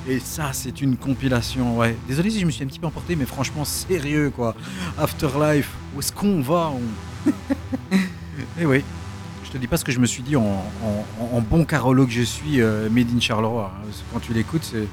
Et ça, c'est une compilation, ouais. Désolé si je me suis un petit peu emporté, mais franchement, sérieux, quoi. Afterlife, où est-ce qu'on va on- Eh oui, je te dis pas ce que je me suis dit en, en- en bon carolo que je suis, euh, Made in Charleroi. hein. Quand tu l'écoutes, c'est-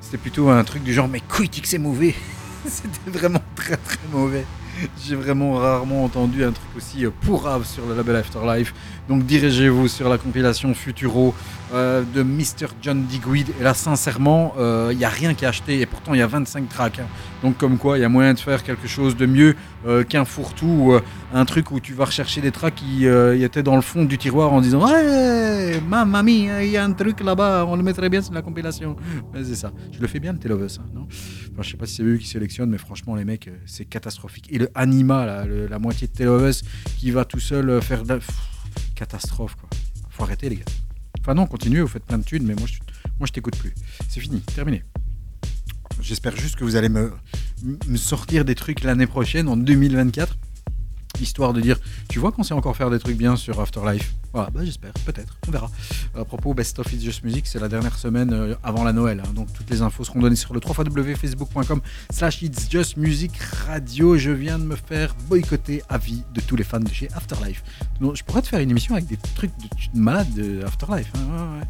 c'était plutôt un truc du genre, mais que c'est mauvais. C'était vraiment très très mauvais. J'ai vraiment rarement entendu un truc aussi euh, pourrave sur le label Afterlife. Donc dirigez-vous sur la compilation Futuro euh, de Mr. John Digweed. Et là, sincèrement, il n'y a rien qu'à acheter. Et pourtant, il y a 25 tracks. hein. Donc comme quoi, il y a moyen de faire quelque chose de mieux euh, qu'un fourre-tout. ou, euh, un truc où tu vas rechercher des tracks qui euh, étaient dans le fond du tiroir en disant Ouais, ma mamie, il y a un truc là-bas, on le mettrait bien sur la compilation. Ouais, c'est ça. Je le fais bien, le Telovus, hein, non? Enfin, je sais pas si c'est eux qui sélectionnent, mais franchement, les mecs, euh, c'est catastrophique. Et le Anima, là, la moitié de Telovus qui va tout seul euh, faire catastrophe, quoi. Faut arrêter, les gars. Non, continuez, vous faites plein de thunes, mais moi, je, moi, je t'écoute plus. C'est fini, terminé. J'espère juste que vous allez me sortir des trucs l'année prochaine, en 2024, histoire de dire, tu vois qu'on sait encore faire des trucs bien sur Afterlife? Voilà, bah j'espère, peut-être, on verra. À propos, Best of It's Just Music, c'est la dernière semaine euh, avant la Noël, hein, donc toutes les infos seront données sur le www.facebook.com slash It's Just Music Radio. Je viens de me faire boycotter à vie de tous les fans de chez Afterlife. Donc, je pourrais te faire une émission avec des trucs de, de malade de Afterlife. hein.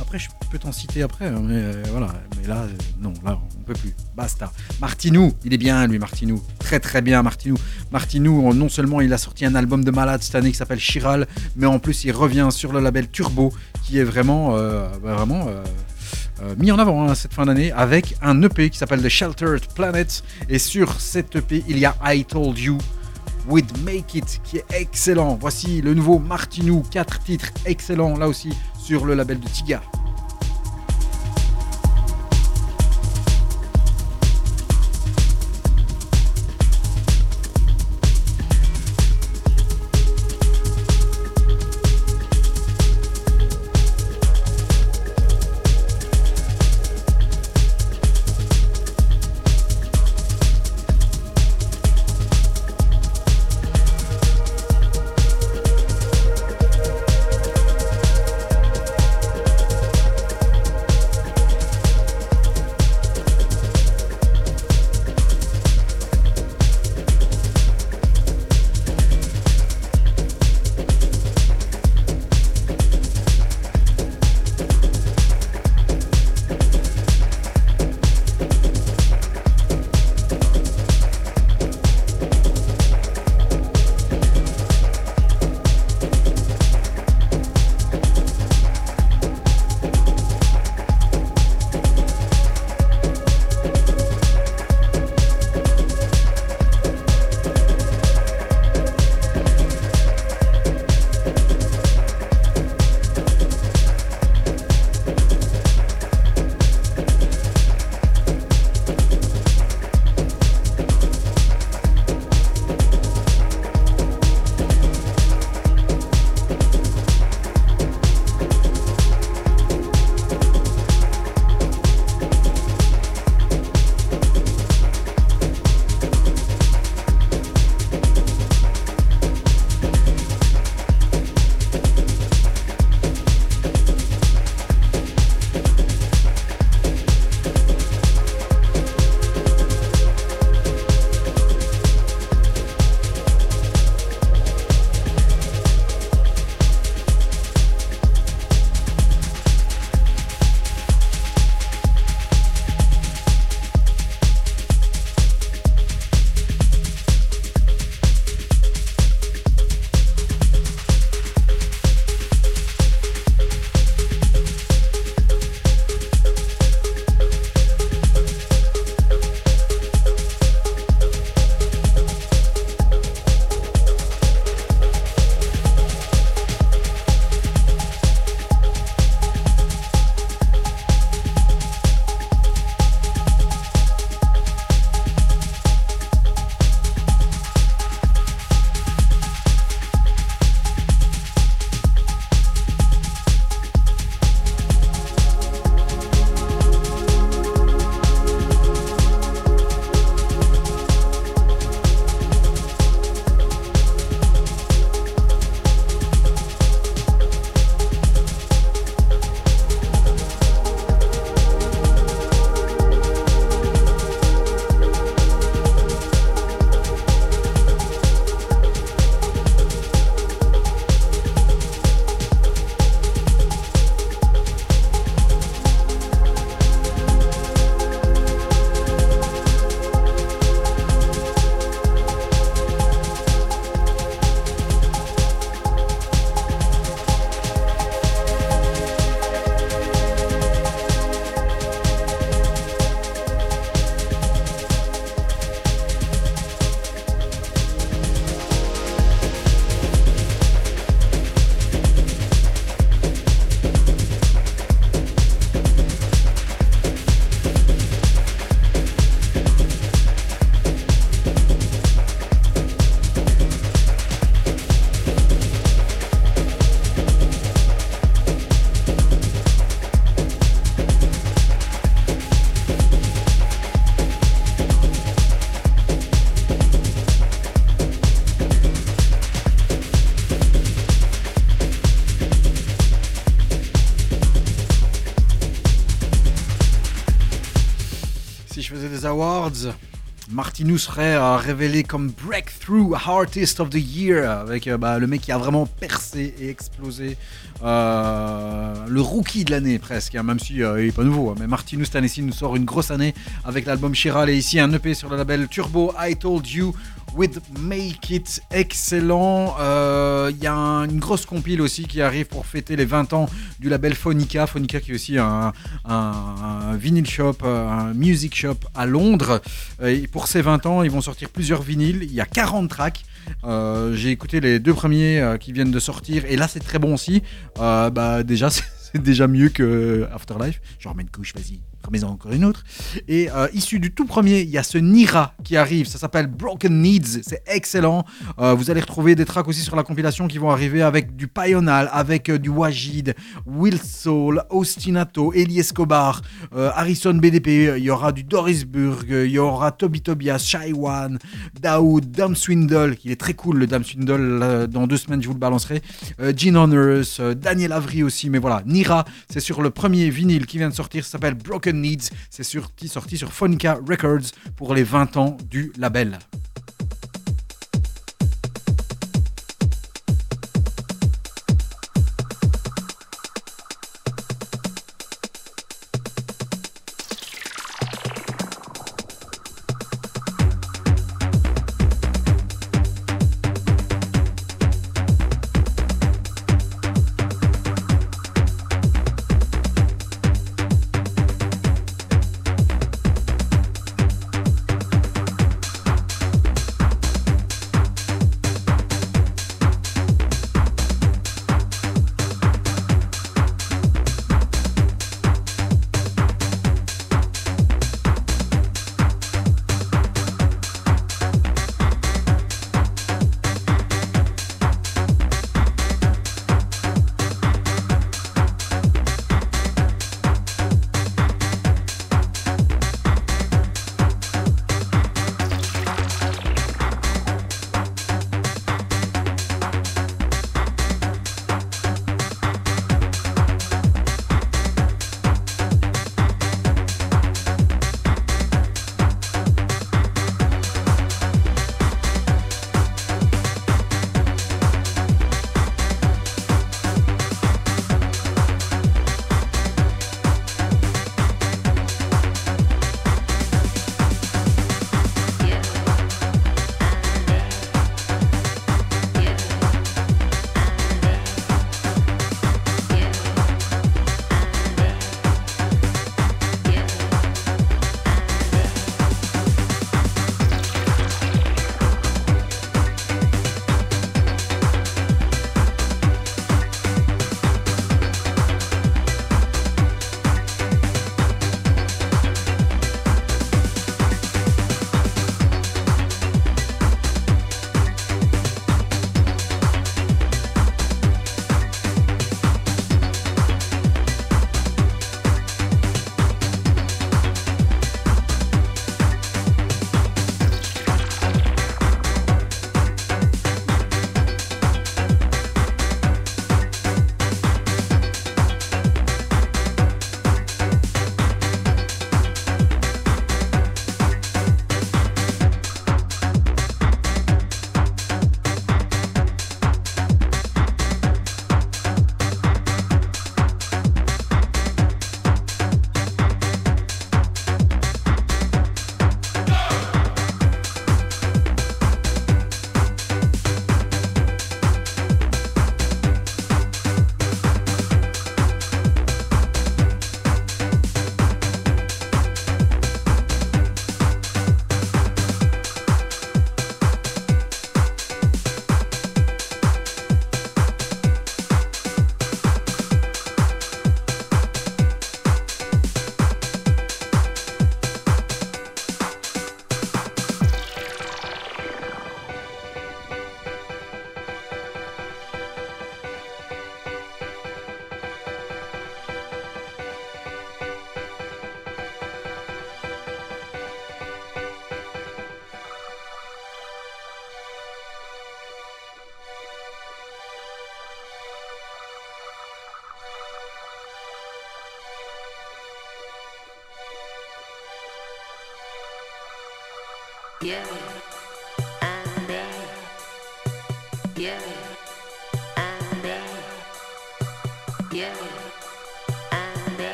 Après, je peux t'en citer après, hein, mais euh, voilà. Mais là, euh, non, là, on peut plus. Basta. Martinou, il est bien, lui, Martinou. Très, très bien, Martinou. Martinou, non seulement il a sorti un album de malade cette année qui s'appelle Chiral, mais en plus, il revient sur le label Turbo, qui est vraiment, euh, bah, vraiment. euh, euh, mis en avant hein, cette fin d'année avec un EP qui s'appelle The Sheltered Planet et sur cet EP il y a I Told You with Make It qui est excellent voici le nouveau Martinou 4 titres excellents là aussi sur le label de Tiga Martinus serait euh, révélé comme Breakthrough Artist of the Year avec euh, bah, le mec qui a vraiment percé et explosé. Euh, le rookie de l'année presque, hein, même si il est pas nouveau. hein. mais Martinus nous sort une grosse année avec l'album Chiral et ici un EP sur le label Turbo I Told You with Make It excellent. Euh, Il y a un- une grosse compile aussi qui arrive pour fêter les 20 ans du label Phonica. Phonica qui est aussi un, un, shop, euh, un music shop à Londres. Euh, pour ces 20 ans, ils vont sortir plusieurs vinyles. Il y a 40 tracks. Euh, J'ai écouté les deux premiers euh, qui viennent de sortir et là c'est très bon aussi. Euh, bah déjà c'est c'est déjà mieux que Afterlife. Je remets une couche, vas-y, remets-en encore une autre. Et euh, issu du tout premier, il y a ce Nira qui arrive. Ça s'appelle Broken Needs. C'est excellent. Euh, vous allez retrouver des tracks aussi sur la compilation qui vont arriver avec du Payonal, avec euh, du Wajid, Will Soul, Ostinato, Eli Escobar, Harrison BDP. Il y aura du Doris Burg, il y aura Toby Tobias, Shaiwan, Daoud, Dam Swindle. Il est très cool le Dam Swindle. Dans deux semaines, je vous le balancerai. Gene Honors, Daniel Avery aussi. Mais voilà, Nira, c'est sur le premier vinyle qui vient de sortir. Ça s'appelle Broken Needs. C'est sorti, sur Phonica Records pour les 20 ans du label.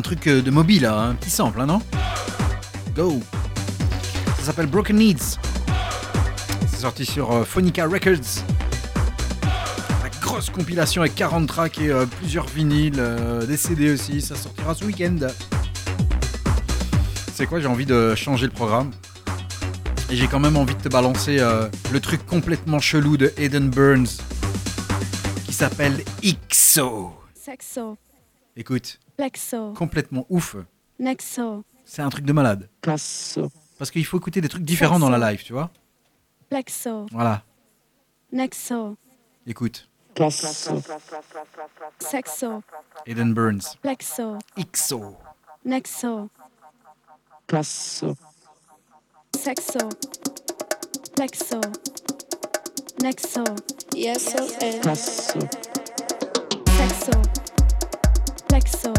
Un truc euh, de mobile là, un petit sample, hein, non Go. Ça s'appelle Broken Needs. C'est sorti sur euh, Phonica Records. La grosse compilation avec 40 tracks et euh, plusieurs vinyles, des CD aussi. Ça sortira ce week-end. C'est quoi J'ai envie de changer le programme. Et j'ai quand même envie de te balancer euh, le truc complètement chelou de Eden Burns qui s'appelle XO. Sexo, Écoute, complètement ouf. nexo, C'est un truc de malade. Parce qu'il faut écouter des trucs différents dans la live, tu vois. Plexo, Voilà, nexo, écoute. sexo, Eden Burns. plexo, XO. nexo, sexo, plexo, nexo, yes, sexo, plexo, Nexo.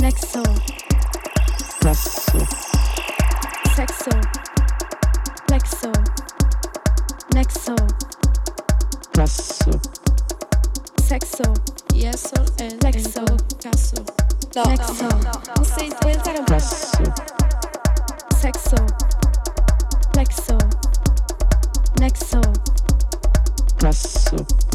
Nexo. Nexo. Sexo. Plexo. Nexo. Casso. Sexo. Yeso e Plexo. Casso. Nexo. Vocês pensaram Casso. Sexo. Plexo. Nexo. Casso.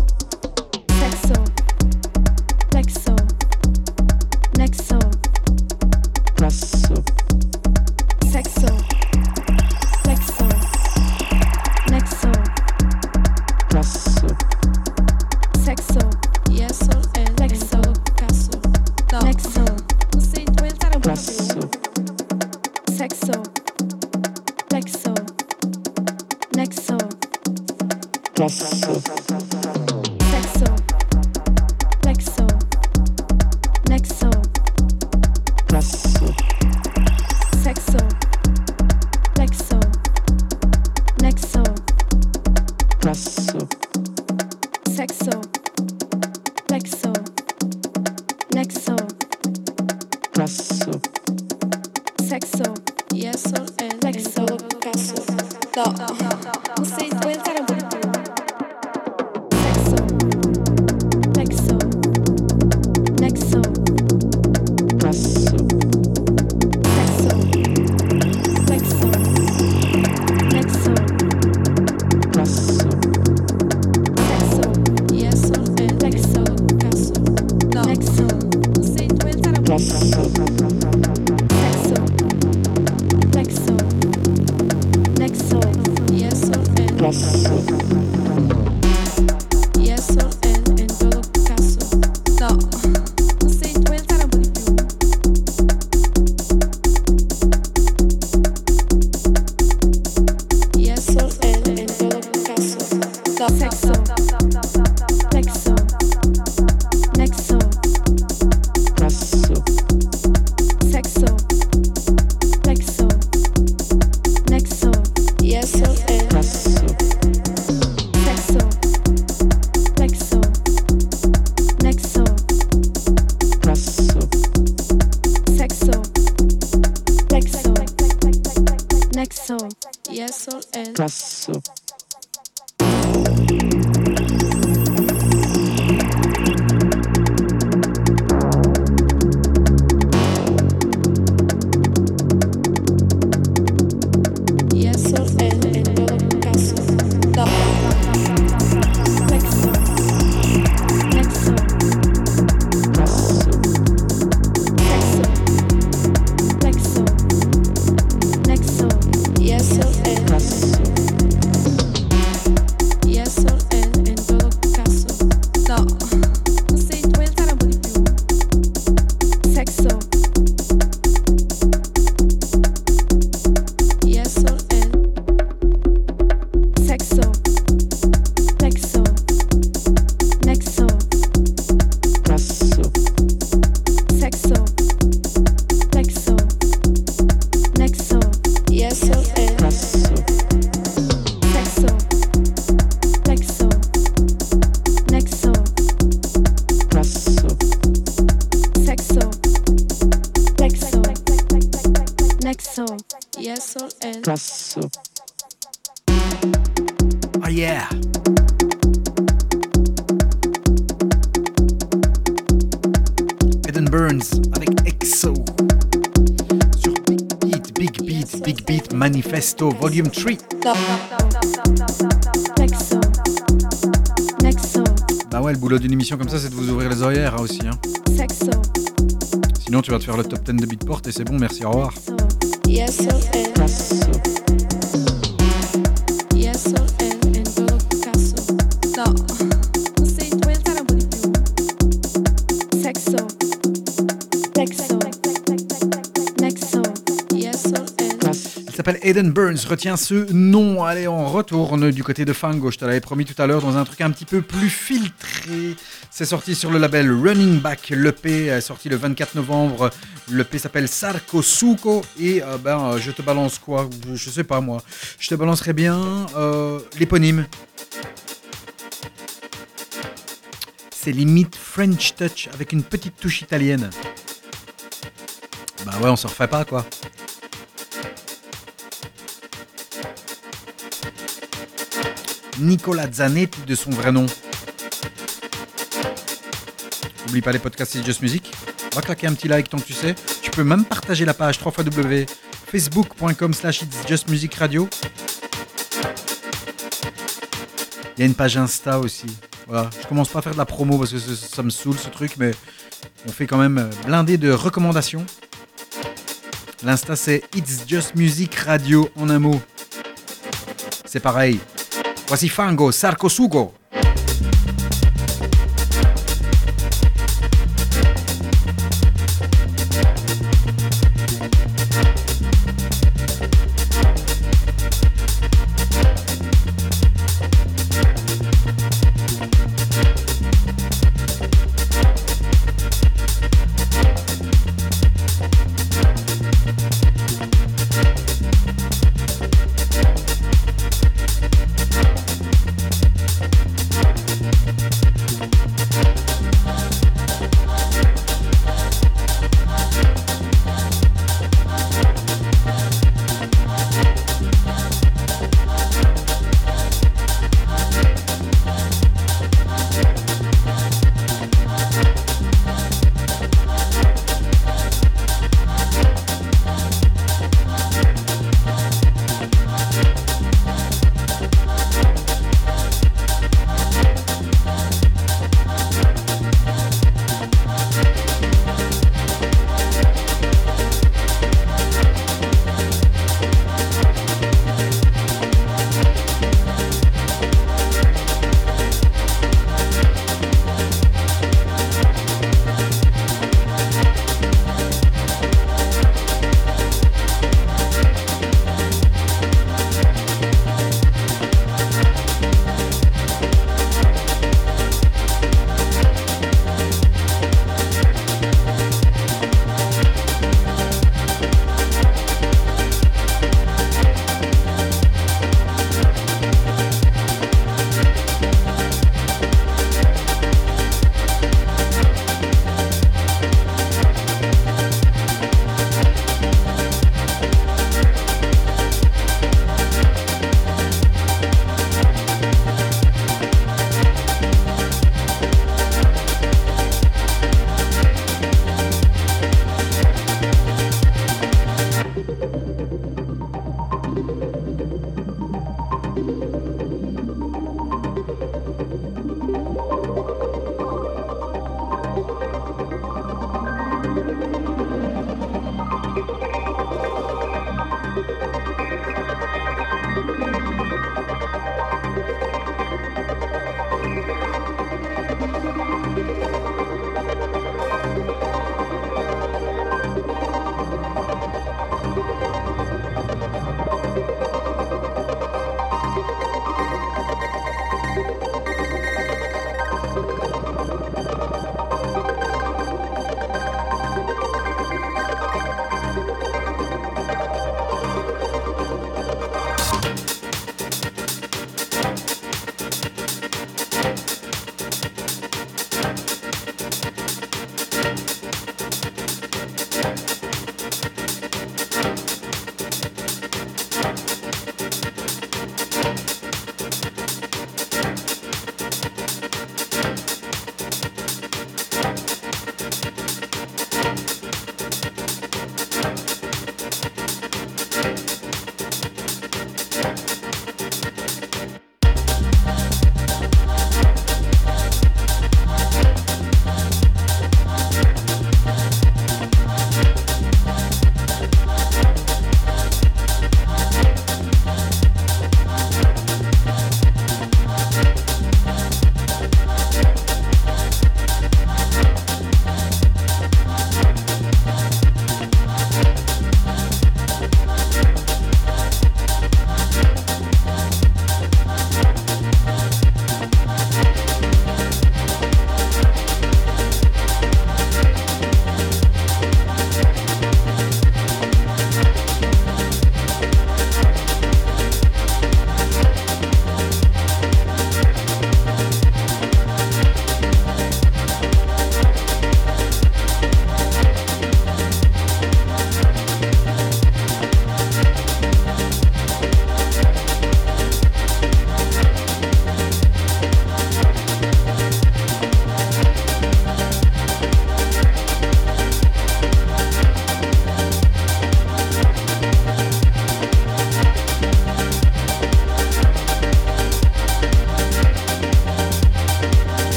Volume 3. Flexo. Nexo. Bah ouais, le boulot d'une émission comme ça, c'est de vous ouvrir les oreillères hein, aussi. Hein. Sinon, tu vas te faire le top 10 de Beatport et c'est bon, merci, au revoir. Yes Burns, retiens ce nom. Allez, on retourne du côté de Fango. Je te l'avais promis tout à l'heure dans un truc un petit peu plus filtré. C'est sorti sur le label Running Back. L'EP est sorti le 24 novembre. L'EP s'appelle Sarko Suko. Et euh, ben, euh, je te balance quoi? Je, sais pas moi. Je te balancerai bien euh, l'éponyme. C'est limite French Touch avec une petite touche italienne. Bah ouais, on se refait pas quoi. Nicolas Zanetti de son vrai nom. N'oublie pas les podcasts C'est Just Music. Va claquer un petit like tant que tu sais. Tu peux même partager la page 3 facebook.com slash It's Just Music Radio. Il y a une page Insta aussi. Voilà. Je commence pas à faire de la promo parce que ça, ça me saoule ce truc, mais on fait quand même euh, blindé de recommandations. L'Insta c'est It's Just Music Radio en un mot. C'est pareil. Voici Fango,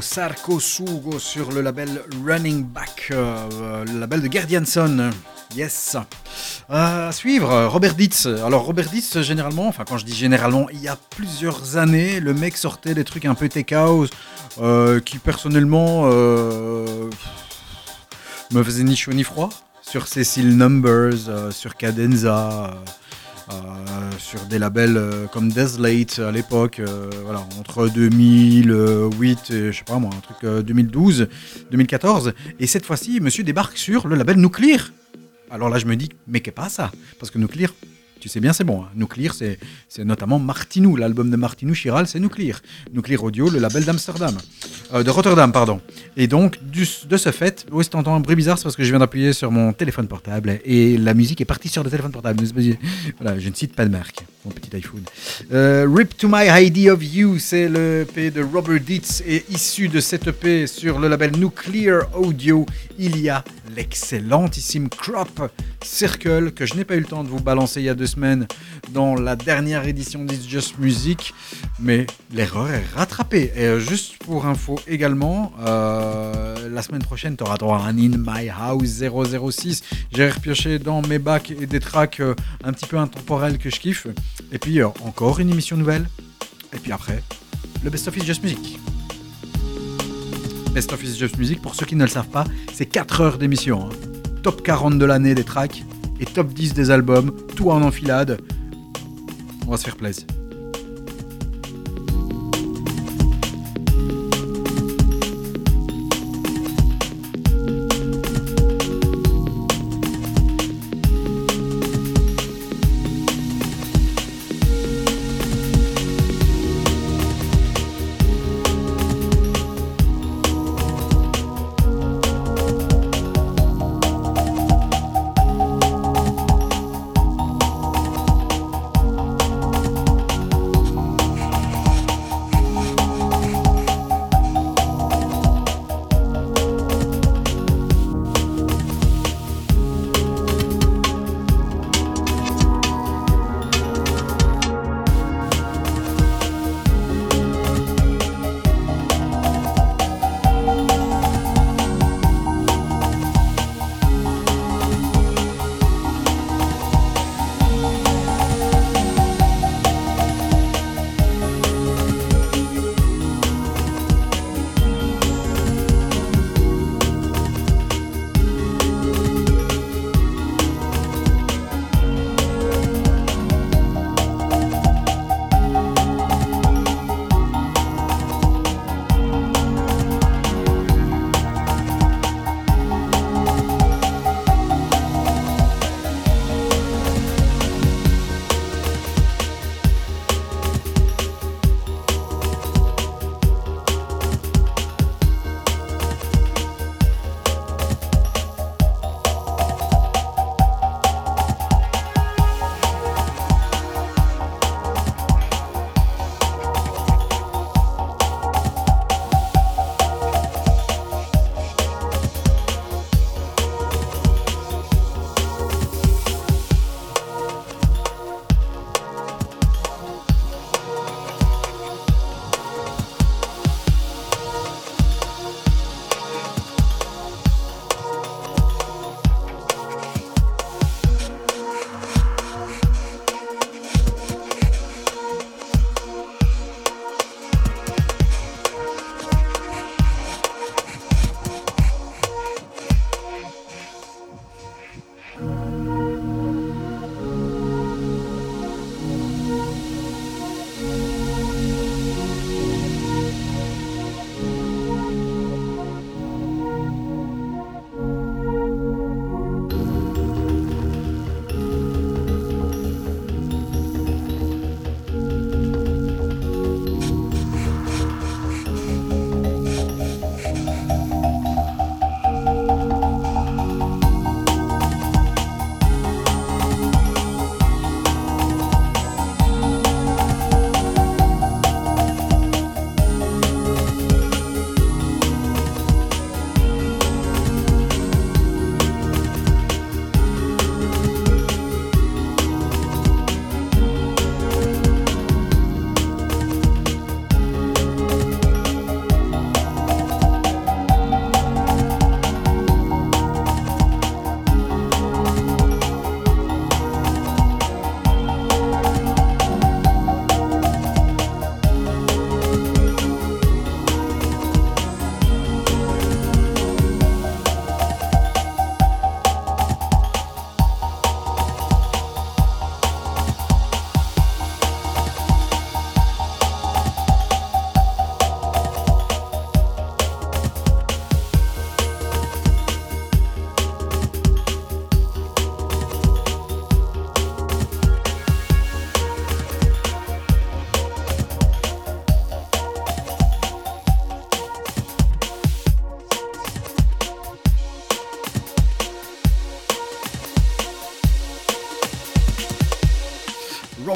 Sarko Sugo. Sur le label Running Back, euh, le label de Guardianson. Yes. Euh, à suivre, Robert Dietz. Alors Robert Dietz, généralement, enfin quand je dis généralement, il y a plusieurs années, le mec sortait des trucs un peu tech house, euh, qui personnellement me faisaient ni chaud ni froid. Sur Cecil Numbers, sur Cadenza, sur des labels euh, comme Desolate à l'époque, euh, voilà, entre 2008 et je sais pas moi, un truc euh, 2012, 2014. Et cette fois-ci, monsieur débarque sur le label Nuclear. Alors là, je me dis, mais qu'est pas ça? Parce que Nuclear, tu sais bien, c'est bon. hein. Nuclear, c'est notamment Martinou, l'album de Martinou Chiral, c'est Nuclear. Nuclear Audio, le label d'Amsterdam. Euh, de Rotterdam, pardon. Et donc, de ce fait, oui, si t'entends un bruit bizarre, c'est parce que je viens d'appuyer sur mon téléphone portable et la musique est partie sur le téléphone portable. Voilà, je ne cite pas de marque, mon petit iPhone. Euh, Rip to My Idea of You, c'est le EP de Robert Dietz et issu de cet EP sur le label Nuclear Audio, il y a l'excellentissime Crop Circle que je n'ai pas eu le temps de vous balancer il y a deux semaines dans la dernière édition d'It's Just Music, mais l'erreur est rattrapée. Et euh, juste pour info également, euh, la semaine prochaine, tu auras droit à un In My House 006. J'ai repioché dans mes bacs et des tracks euh, un petit peu intemporels que je kiffe. Et puis encore une émission nouvelle. Et puis après, le Best of It's Just Music. Best of Music, pour ceux qui ne le savent pas, c'est 4 heures d'émission. hein. Top 40 de l'année des tracks et top 10 des albums, tout en enfilade. On va se faire plaisir.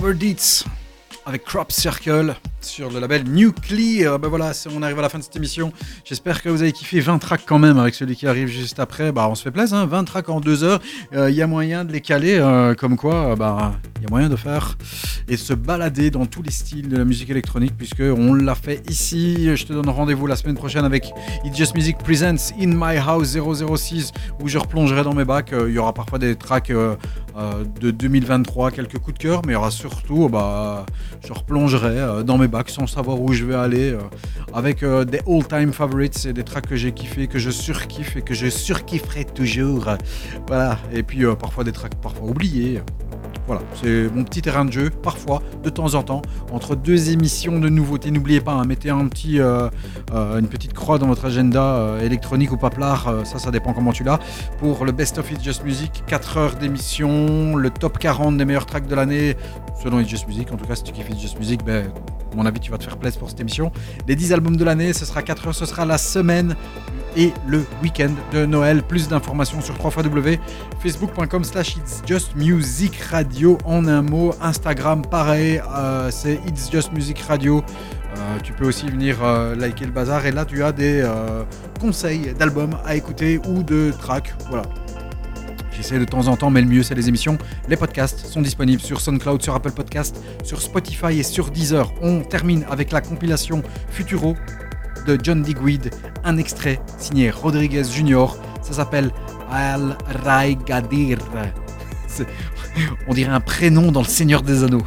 Robert avec Crop Circle sur le label Nuclear. Ben voilà, on arrive à la fin de cette émission. J'espère que vous avez kiffé 20 tracks quand même avec celui qui arrive juste après. Bah, on se fait plaisir, hein, 20 tracks en 2 heures. Il y a moyen de les caler, euh, comme quoi, euh, bah, il y a moyen de faire et de se balader dans tous les styles de la musique électronique, puisque on l'a fait ici. Je te donne rendez-vous la semaine prochaine avec It Just Music Presents In My House 006, où je replongerai dans mes bacs. Euh, Il y aura parfois des tracks euh, de 2023, quelques coups de cœur, mais il y aura surtout, bah, je replongerai euh, dans mes bacs sans savoir où je vais aller, euh, avec des all-time favorites et des tracks que j'ai kiffé, que je surkiffe et que je surkifferai toujours. Voilà, et puis parfois des tracks parfois oubliés. Voilà, c'est mon petit terrain de jeu, parfois, de temps en temps, entre deux émissions de nouveautés. N'oubliez pas, hein, mettez euh, euh, une petite croix dans votre agenda euh, électronique ou paplard, ça, ça dépend comment tu l'as. Pour le Best of It Just Music, 4 heures d'émission, le top 40 des meilleurs tracks de l'année, selon It Just Music. En tout cas, si tu kiffes It Just Music, ben, mon avis, tu vas te faire plaisir pour cette émission. Les 10 albums de l'année, ce sera 4 heures, ce sera la semaine et le week-end de Noël. Plus d'informations sur 3 facebook.com slash It's Just Music Radio en un mot. Instagram, pareil, euh, c'est It's Just Music Radio. Euh, tu peux aussi venir euh, liker le bazar et là tu as des conseils d'albums à écouter ou de tracks. Voilà. J'essaie de temps en temps, mais le mieux c'est les émissions. Les podcasts sont disponibles sur SoundCloud, sur Apple Podcast, sur Spotify et sur Deezer. On termine avec la compilation Futuro de John Digweed, un extrait signé Rodriguez Jr. Ça s'appelle Al Raigadir. On dirait un prénom dans Le Seigneur des Anneaux.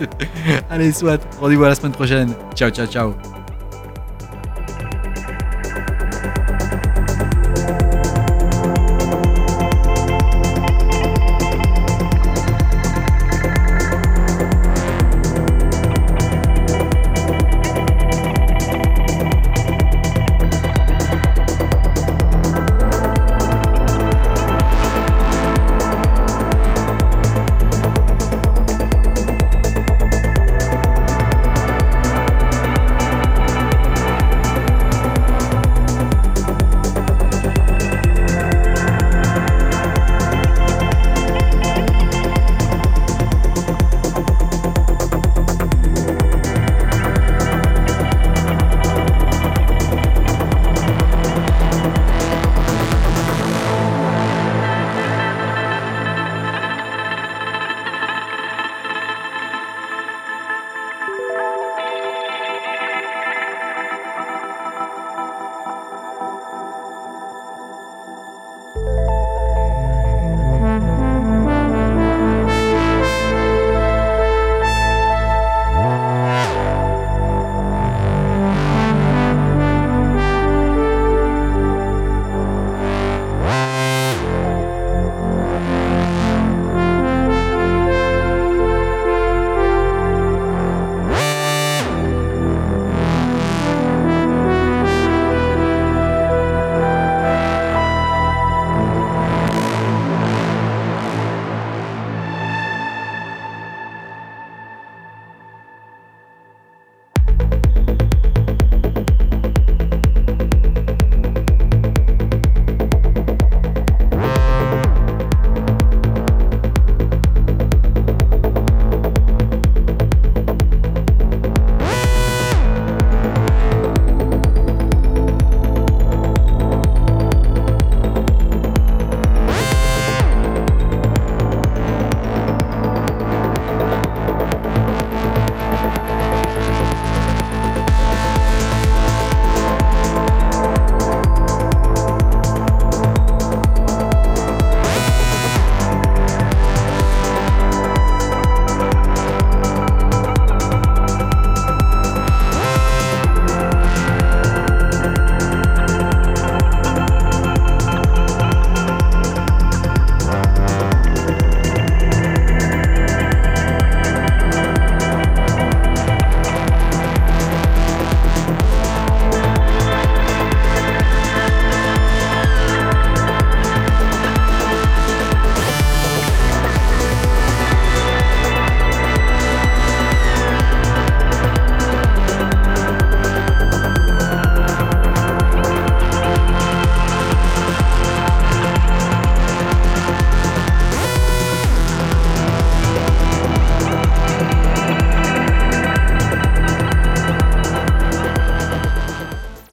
Allez, soit, rendez-vous à la semaine prochaine. Ciao, ciao, ciao.